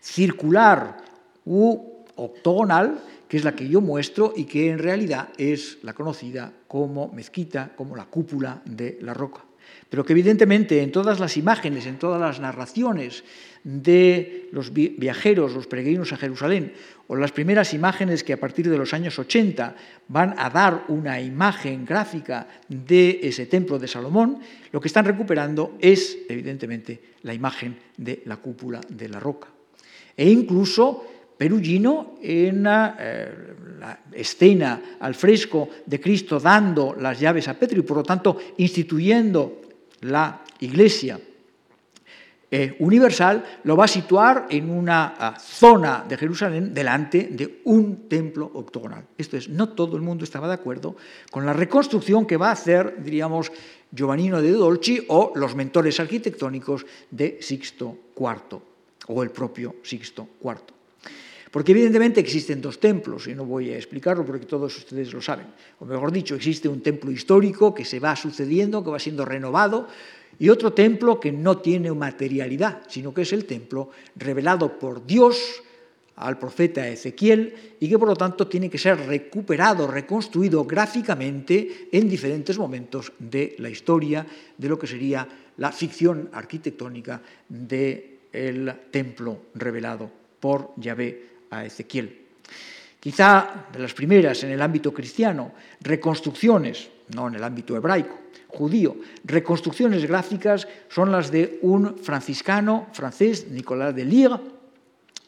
circular u octogonal, que es la que yo muestro y que en realidad es la conocida como mezquita, como la cúpula de la roca. Pero que evidentemente en todas las imágenes, en todas las narraciones de los viajeros, los peregrinos a Jerusalén, o las primeras imágenes que a partir de los años 80 van a dar una imagen gráfica de ese templo de Salomón, lo que están recuperando es, evidentemente, la imagen de la cúpula de la roca. E incluso Perugino en eh, la escena al fresco de Cristo dando las llaves a Pedro y por lo tanto instituyendo la Iglesia eh, universal, lo va a situar en una ah, zona de Jerusalén delante de un templo octogonal. Esto es, no todo el mundo estaba de acuerdo con la reconstrucción que va a hacer, diríamos, Giovannino de Dolci o los mentores arquitectónicos de Sixto IV o el propio Sixto IV. Porque evidentemente existen dos templos, y no voy a explicarlo porque todos ustedes lo saben. O mejor dicho, existe un templo histórico que se va sucediendo, que va siendo renovado, y otro templo que no tiene materialidad, sino que es el templo revelado por Dios al profeta Ezequiel y que por lo tanto tiene que ser recuperado, reconstruido gráficamente en diferentes momentos de la historia de lo que sería la ficción arquitectónica del templo revelado por Yahvé a Ezequiel. Quizá de las primeras en el ámbito cristiano, reconstrucciones, no en el ámbito hebraico, judío, reconstrucciones gráficas son las de un franciscano francés, Nicolas de Lire,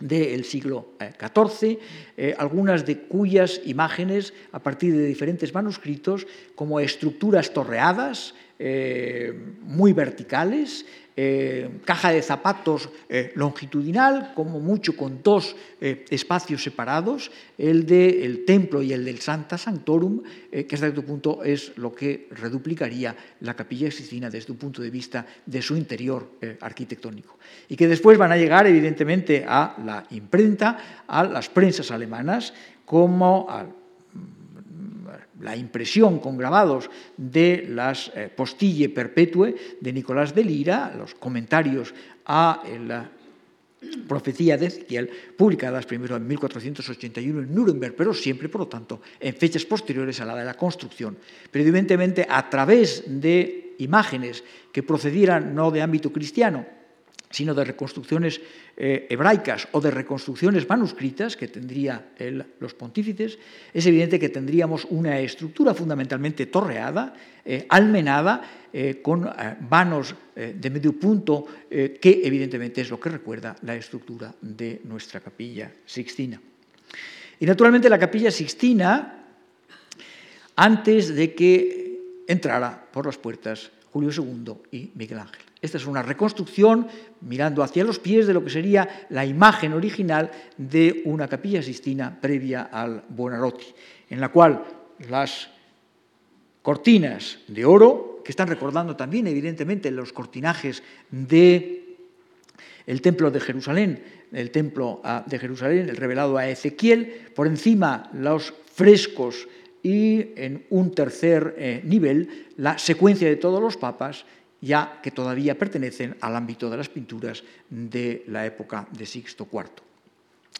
del siglo XIV, eh, eh, algunas de cuyas imágenes, a partir de diferentes manuscritos, como estructuras torreadas, eh, muy verticales, eh, caja de zapatos eh, longitudinal, como mucho con dos eh, espacios separados, el del templo y el del Santa Sanctorum, que hasta cierto punto es lo que reduplicaría la capilla Sixtina desde un punto de vista de su interior arquitectónico. Y que después van a llegar, evidentemente, a la imprenta, a las prensas alemanas, como al la impresión con grabados de las eh, postille perpetue de Nicolás de Lira, los comentarios a la profecía de Ezequiel, publicadas primero en 1481 en Nuremberg, pero siempre, por lo tanto, en fechas posteriores a la de la construcción. Pero evidentemente a través de imágenes que procedieran no de ámbito cristiano, sino de reconstrucciones eh, hebraicas o de reconstrucciones manuscritas que tendría los pontífices, es evidente que tendríamos una estructura fundamentalmente torreada, eh, almenada, eh, con vanos de medio punto, que evidentemente es lo que recuerda la estructura de nuestra capilla sixtina. Y naturalmente la capilla sixtina, antes de que entrara por las puertas Julio II y Miguel Ángel. Esta es una reconstrucción mirando hacia los pies de lo que sería la imagen original de una capilla sistina previa al Buonarroti, en la cual las cortinas de oro, que están recordando también evidentemente los cortinajes de el templo de Jerusalén, el templo ah, de Jerusalén, el revelado a Ezequiel, por encima los frescos y en un tercer eh, nivel la secuencia de todos los papas, ya que todavía pertenecen al ámbito de las pinturas de la época de Sixto IV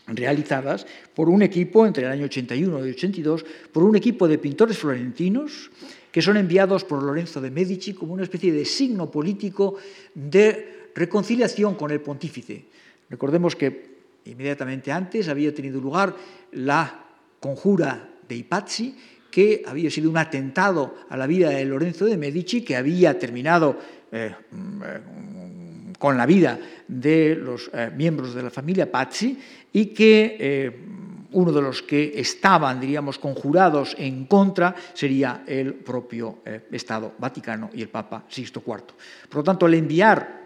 realizadas por un equipo entre el año 81 y 82, por un equipo de pintores florentinos que son enviados por Lorenzo de Medici como una especie de signo político de reconciliación con el pontífice. Recordemos que inmediatamente antes había tenido lugar la conjura de Ipazzi que había sido un atentado a la vida de Lorenzo de Medici, que había terminado eh, mm, con la vida de los eh, miembros de la familia Pazzi y que eh, uno de los que estaban, diríamos, conjurados en contra sería el propio Estado Vaticano y el Papa Sixto IV. Por lo tanto, el enviar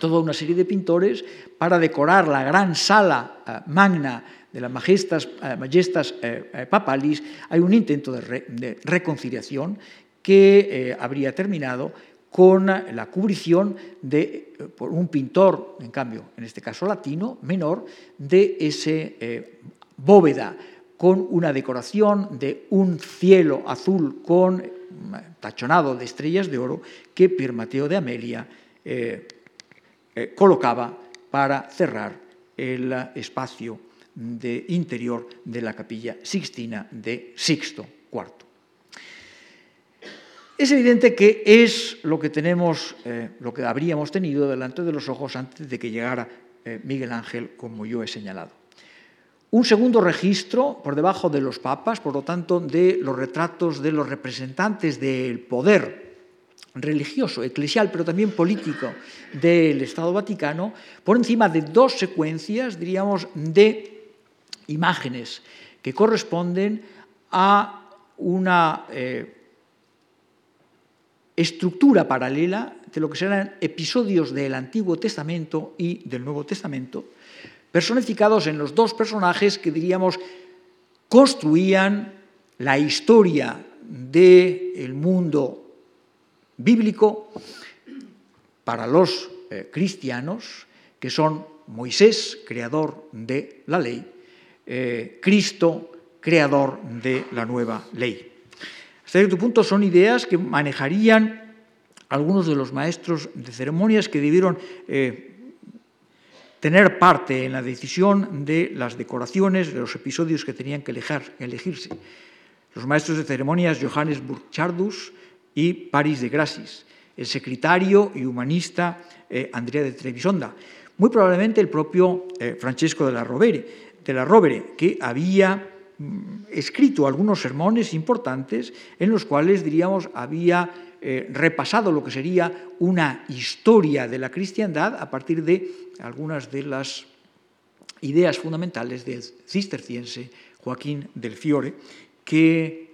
toda una serie de pintores para decorar la gran sala magna de las majestas, eh, majestas eh, eh, papalis, hay un intento de, reconciliación que habría terminado con la cubrición de, por un pintor, en cambio, en este caso latino, menor, de ese bóveda con una decoración de un cielo azul con tachonado de estrellas de oro que Pier Mateo de Amelia colocaba para cerrar el espacio de interior de la capilla sixtina de Sixto IV. Es evidente que es lo que tenemos, eh, lo que habríamos tenido delante de los ojos antes de que llegara eh, Miguel Ángel, como yo he señalado. Un segundo registro por debajo de los papas, por lo tanto, de los retratos de los representantes del poder religioso, eclesial, pero también político del Estado Vaticano, por encima de dos secuencias, diríamos, de imágenes que corresponden a una eh, estructura paralela de lo que serán episodios del Antiguo Testamento y del Nuevo Testamento, personificados en los dos personajes que diríamos construían la historia del mundo bíblico para los eh, cristianos, que son Moisés, creador de la ley, eh, Cristo, creador de la nueva ley. Hasta cierto punto son ideas que manejarían algunos de los maestros de ceremonias que debieron eh, tener parte en la decisión de las decoraciones, de los episodios que tenían que elegirse. Los maestros de ceremonias Johannes Burchardus y Paris de Grasis, el secretario y humanista eh, Andrea de Trevisonda, muy probablemente el propio eh, Francesco de la, Rovere, de la Rovere, que había mm, escrito algunos sermones importantes en los cuales, diríamos, había eh, repasado lo que sería una historia de la cristiandad a partir de algunas de las ideas fundamentales del cisterciense Joaquín del Fiore, que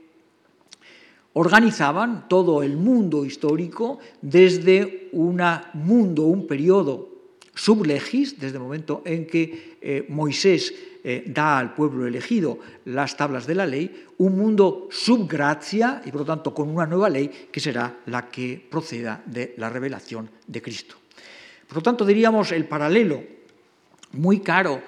organizaban todo el mundo histórico desde un mundo, un periodo sublegis, desde el momento en que eh, Moisés eh, da al pueblo elegido las tablas de la ley, un mundo subgracia y por lo tanto con una nueva ley que será la que proceda de la revelación de Cristo. Por lo tanto, diríamos el paralelo muy caro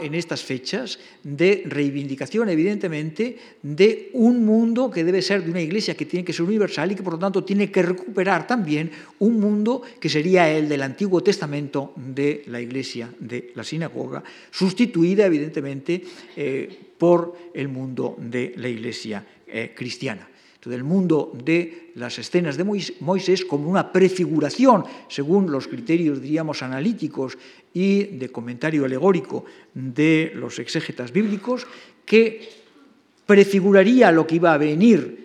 en estas fechas de reivindicación, evidentemente, de un mundo que debe ser de una iglesia que tiene que ser universal y que por lo tanto tiene que recuperar también un mundo que sería el del Antiguo Testamento de la iglesia, de la sinagoga, sustituida evidentemente eh, por el mundo de la iglesia eh, cristiana. Del mundo de las escenas de Moisés como una prefiguración, según los criterios, diríamos, analíticos y de comentario alegórico de los exégetas bíblicos, que prefiguraría lo que iba a venir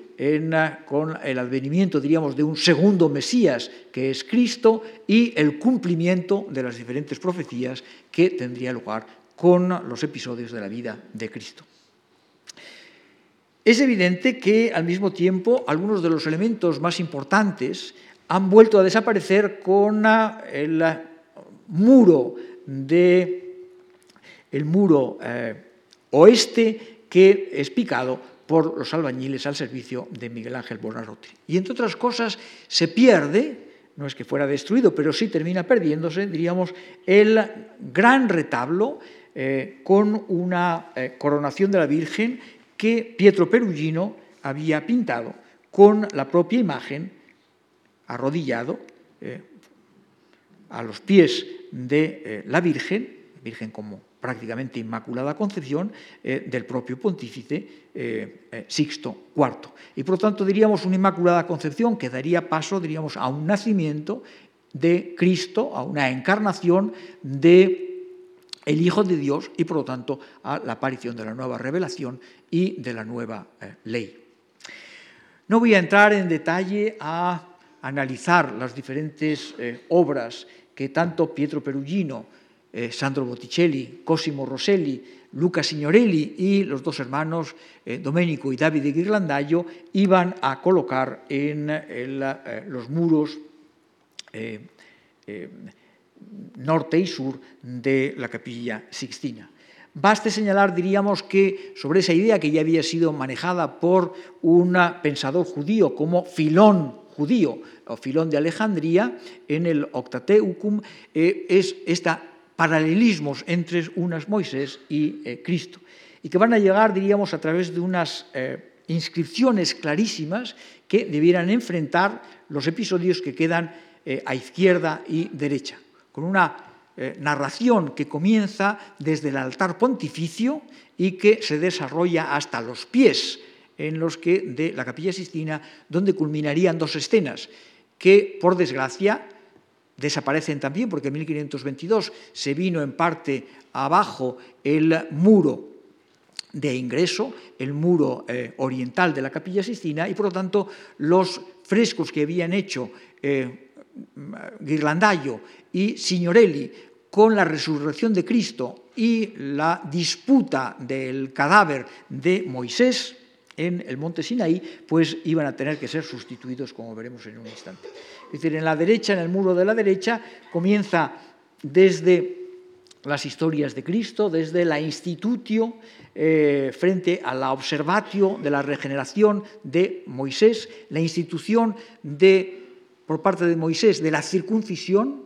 con el advenimiento, diríamos, de un segundo Mesías, que es Cristo, y el cumplimiento de las diferentes profecías que tendría lugar con los episodios de la vida de Cristo. Es evidente que al mismo tiempo algunos de los elementos más importantes han vuelto a desaparecer con el muro de el muro eh, oeste que es picado por los albañiles al servicio de Miguel Ángel Bonarotti. Y entre otras cosas se pierde, no es que fuera destruido, pero sí termina perdiéndose, diríamos, el gran retablo eh, con una eh, coronación de la Virgen que Pietro Perugino había pintado con la propia imagen arrodillado a los pies de eh, la Virgen, Virgen como prácticamente Inmaculada Concepción, eh, del propio pontífice Sixto IV. Y por lo tanto diríamos una Inmaculada Concepción que daría paso, diríamos, a un nacimiento de Cristo, a una encarnación de el Hijo de Dios y por lo tanto a la aparición de la nueva revelación y de la nueva eh, ley. No voy a entrar en detalle a analizar las diferentes eh, obras que tanto Pietro Perugino, eh, Sandro Botticelli, Cosimo Rosselli, Luca Signorelli y los dos hermanos Domenico y Davide Ghirlandaio iban a colocar en los muros norte y sur de la capilla Sixtina. Baste señalar, diríamos, que sobre esa idea que ya había sido manejada por un pensador judío como Filón judío Filón de Alejandría, en el Octateucum, eh, es esta paralelismos entre unas Moisés y eh, Cristo, y que van a llegar, diríamos, a través de unas eh, inscripciones clarísimas que debieran enfrentar los episodios que quedan a izquierda y derecha. Con una narración que comienza desde el altar pontificio y que se desarrolla hasta los pies en los que de la capilla sistina, donde culminarían dos escenas que, por desgracia, desaparecen también, porque en 1522 se vino en parte abajo el muro de ingreso, el muro eh, oriental de la capilla sistina, y por lo tanto los frescos que habían hecho eh, y Signorelli con la resurrección de Cristo y la disputa del cadáver de Moisés en el monte Sinaí, pues iban a tener que ser sustituidos, como veremos en un instante. Es decir, en la derecha, en el muro de la derecha, comienza desde las historias de Cristo, desde la institutio eh, frente a la observatio de la regeneración de Moisés, la institución de por parte de Moisés de la circuncisión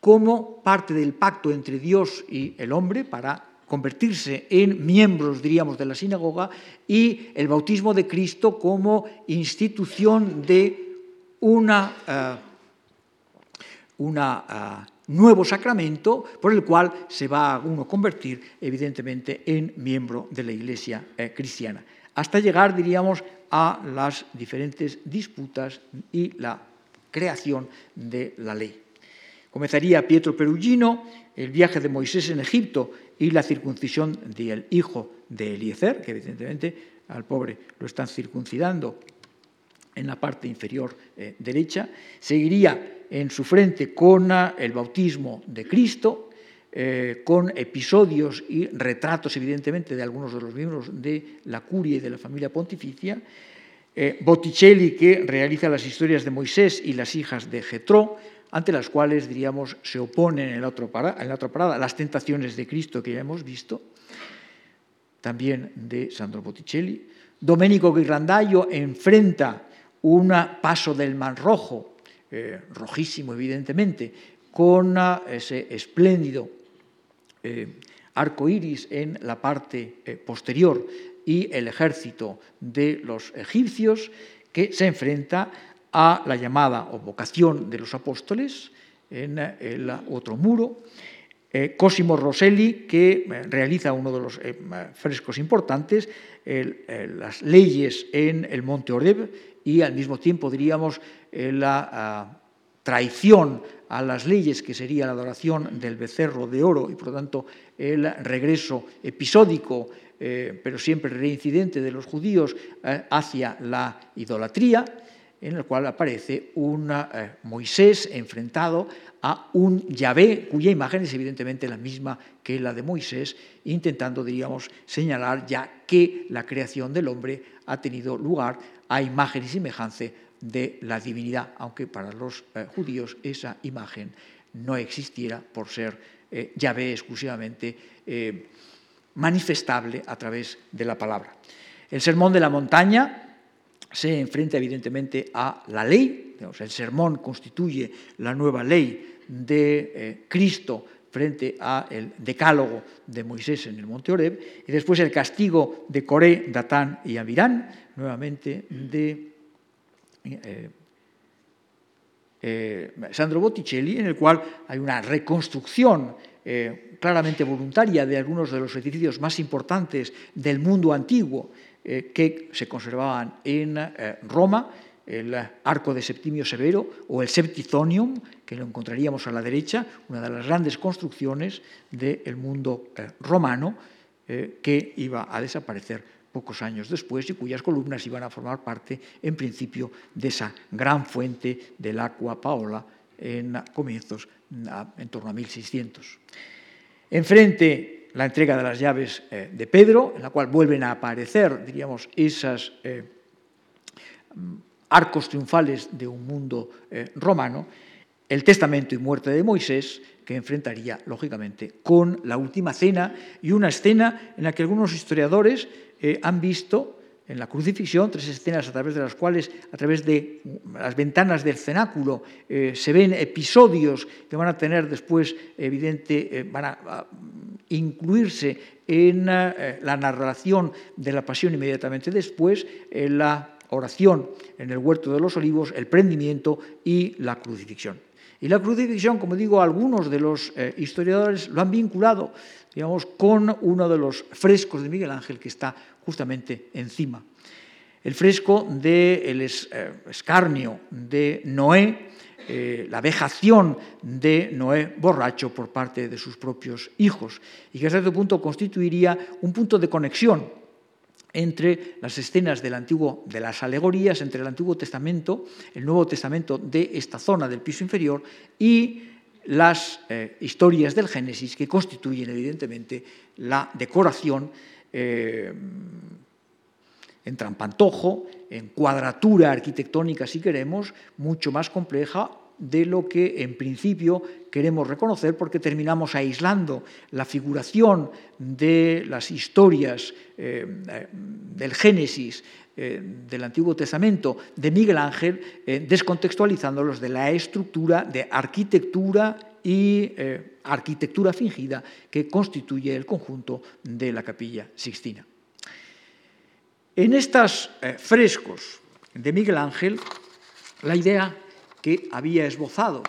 como parte del pacto entre Dios y el hombre para convertirse en miembros, diríamos, de la sinagoga, y el bautismo de Cristo como institución de una, eh, eh, nuevo sacramento por el cual se va a convertir evidentemente en miembro de la Iglesia eh, cristiana, hasta llegar, diríamos, a las diferentes disputas y la creación de la ley. Comenzaría Pietro Perugino, el viaje de Moisés en Egipto y la circuncisión del hijo de Eliezer, que evidentemente al pobre lo están circuncidando en la parte inferior eh, derecha. Seguiría en su frente con ah, el bautismo de Cristo, eh, con episodios y retratos, evidentemente, de algunos de los miembros de la curia y de la familia pontificia. Eh, Botticelli, que realiza las historias de Moisés y las hijas de Jetro, ante las cuales, diríamos, se oponen en la, otra parada, las tentaciones de Cristo que ya hemos visto, también de Sandro Botticelli. Domenico Ghirlandaio enfrenta un paso del Mar Rojo, eh, rojísimo evidentemente, con ese espléndido eh, arco iris en la parte eh, posterior y el ejército de los egipcios que se enfrenta a la llamada o vocación de los apóstoles en el otro muro. Cosimo Rosselli, que realiza uno de los frescos importantes, las leyes en el monte Oreb, y al mismo tiempo, diríamos, eh, la ah, traición a las leyes, que sería la adoración del becerro de oro y por lo tanto el regreso episódico, eh, pero siempre reincidente de los judíos eh, hacia la idolatría, en el cual aparece un Moisés enfrentado a un Yahvé, cuya imagen es evidentemente la misma que la de Moisés, intentando, diríamos, señalar ya que la creación del hombre ha tenido lugar a imagen y semejanza de la divinidad, aunque para los eh, judíos esa imagen no existiera por ser eh, Yahvé exclusivamente eh, manifestable a través de la palabra. El sermón de la montaña se enfrenta evidentemente a la ley, el sermón constituye la nueva ley de Cristo frente al decálogo de Moisés en el monte Oreb, y después el castigo de Coré, Datán y Amirán, nuevamente de eh, eh, Sandro Botticelli, en el cual hay una reconstrucción eh, claramente voluntaria de algunos de los edificios más importantes del mundo antiguo que se conservaban en Roma, el arco de Septimio Severo o el Septizonium, que lo encontraríamos a la derecha, una de las grandes construcciones del mundo romano que iba a desaparecer pocos años después y cuyas columnas iban a formar parte, en principio, de esa gran fuente del Aqua Paola en comienzos, en torno a 1600. Enfrente, la entrega de las llaves eh, de Pedro, en la cual vuelven a aparecer, diríamos, esos eh, arcos triunfales de un mundo eh, romano, el testamento y muerte de Moisés, que enfrentaría, lógicamente, con la última cena y una escena en la que algunos historiadores han visto en la crucifixión tres escenas a través de las cuales, a través de las ventanas del cenáculo, eh, se ven episodios que van a tener después, evidente, eh, van a, incluirse en la narración de la pasión inmediatamente después, en la oración en el huerto de los olivos, el prendimiento y la crucifixión. Y la crucifixión, como digo, algunos de los historiadores lo han vinculado digamos, con uno de los frescos de Miguel Ángel que está justamente encima. El fresco del eh, escarnio de Noé, eh, la vejación de Noé borracho por parte de sus propios hijos, y que hasta cierto punto constituiría un punto de conexión entre las escenas del antiguo, de las alegorías entre el Antiguo Testamento, el Nuevo Testamento de esta zona del piso inferior y las eh, historias del Génesis que constituyen evidentemente la decoración eh, en trampantojo, en cuadratura arquitectónica si queremos, mucho más compleja de lo que en principio queremos reconocer porque terminamos aislando la figuración de las historias eh, del Génesis del Antiguo Testamento de Miguel Ángel, descontextualizándolos de la estructura de arquitectura y eh, arquitectura fingida que constituye el conjunto de la capilla sixtina. En estos eh, frescos de Miguel Ángel, la idea que había esbozado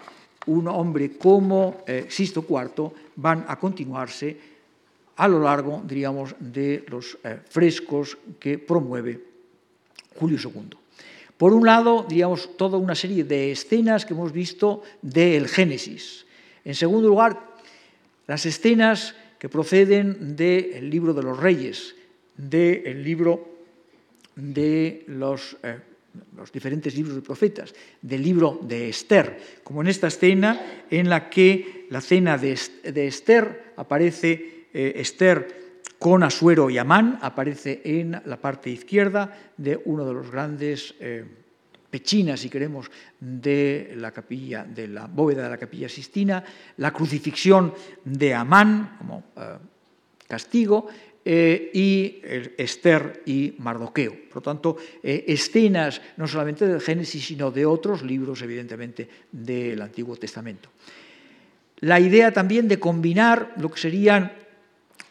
un hombre como eh, Sisto IV van a continuarse a lo largo, diríamos, de los eh, frescos que promueve Julio II. Por un lado, diríamos, toda una serie de escenas que hemos visto del Génesis. En segundo lugar, las escenas que proceden del libro de los reyes, del libro de los, eh, diferentes libros de profetas, del libro de Esther, como en esta escena en la que la cena de, Esther aparece eh, Esther con Asuero y Amán, aparece en la parte izquierda de uno de los grandes eh, pechinas, si queremos, de la capilla, de la bóveda de la capilla Sistina, la crucifixión de Amán como eh, castigo, eh, y Esther y Mardoqueo. Por lo tanto, escenas no solamente del Génesis, sino de otros libros, evidentemente, del Antiguo Testamento. La idea también de combinar lo que serían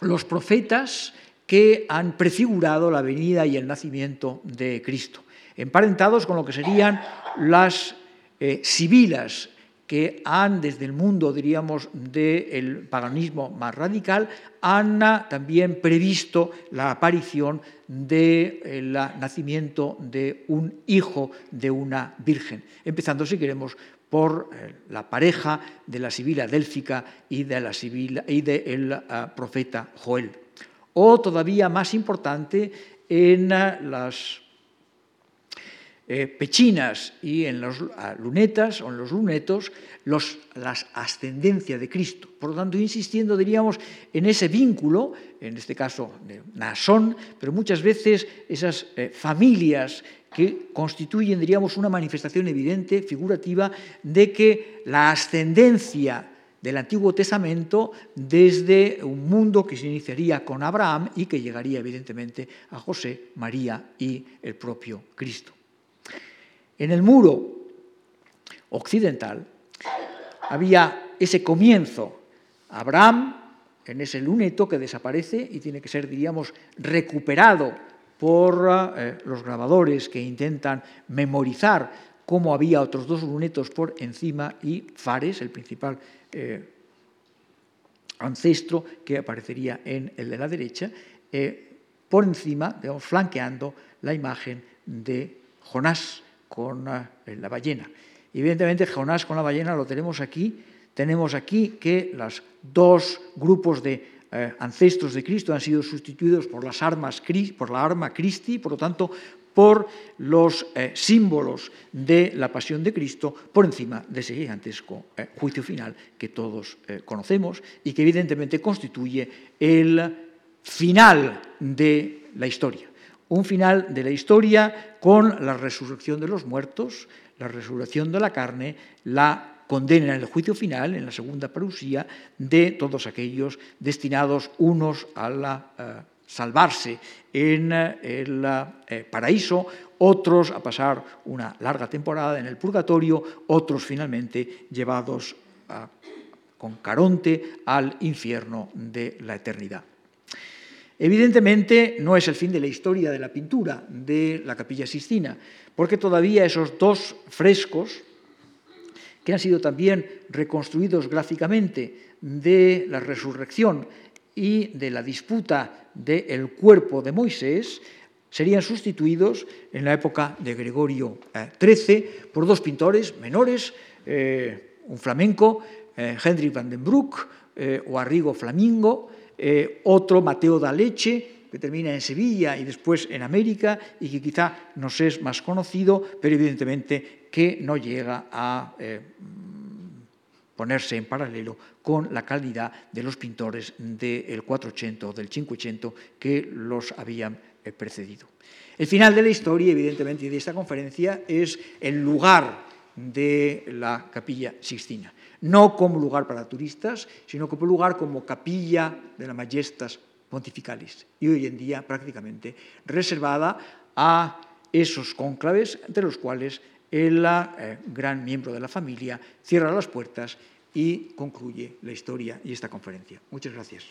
los profetas que han prefigurado la venida y el nacimiento de Cristo emparentados con lo que serían las eh, sibilas que han, desde el mundo, diríamos, del paganismo más radical, han también previsto la aparición del eh, nacimiento de un hijo de una virgen, empezando, si queremos, por eh, la pareja de la sibila délfica y de la y del ah, profeta Joel. O todavía más importante, en ah, las eh, pechinas y en las lunetas o en los lunetos los, las ascendencia de Cristo. Por lo tanto, insistiendo, diríamos, en ese vínculo, en este caso de Nasón, pero muchas veces esas eh, familias que constituyen, diríamos, una manifestación evidente, figurativa, de que la ascendencia del Antiguo Testamento desde un mundo que se iniciaría con Abraham y que llegaría evidentemente a José, María y el propio Cristo. En el muro occidental había ese comienzo, Abraham, en ese luneto que desaparece y tiene que ser, diríamos, recuperado por eh, los grabadores que intentan memorizar cómo había otros dos lunetos por encima y Fares, el principal eh, ancestro que aparecería en el de la derecha, eh, por encima, flanqueando la imagen de Jonás, con la ballena. Evidentemente, Jonás con la ballena lo tenemos aquí. Tenemos aquí que los dos grupos de eh, ancestros de Cristo han sido sustituidos por, las armas, por la arma Christi, por lo tanto, por los eh, símbolos de la pasión de Cristo por encima de ese gigantesco juicio final que todos conocemos y que evidentemente constituye el final de la historia. Un final de la historia con la resurrección de los muertos, la resurrección de la carne, la condena en el juicio final, en la segunda parusía, de todos aquellos destinados unos a eh, salvarse en eh, el eh, paraíso, otros a pasar una larga temporada en el purgatorio, otros finalmente llevados con Caronte al infierno de la eternidad. Evidentemente no es el fin de la historia de la pintura de la capilla Sistina, porque todavía esos dos frescos, que han sido también reconstruidos gráficamente de la resurrección y de la disputa del cuerpo de Moisés, serían sustituidos en la época de Gregorio XIII eh, por dos pintores menores, eh, un flamenco, eh, Hendrik van den Broek o Arrigo Flamingo, eh, otro Mateo da Leche, que termina en Sevilla y después en América y que quizá nos es más conocido, pero evidentemente que no llega a eh, ponerse en paralelo con la calidad de los pintores del 480 o del 580 que los habían eh, precedido. El final de la historia, evidentemente, de esta conferencia es el lugar de la capilla Sixtina no como lugar para turistas, sino como lugar como capilla de la Majestas Pontificalis, y hoy en día prácticamente reservada a esos cónclaves, entre los cuales el eh, gran miembro de la familia cierra las puertas y concluye la historia y esta conferencia. Muchas gracias.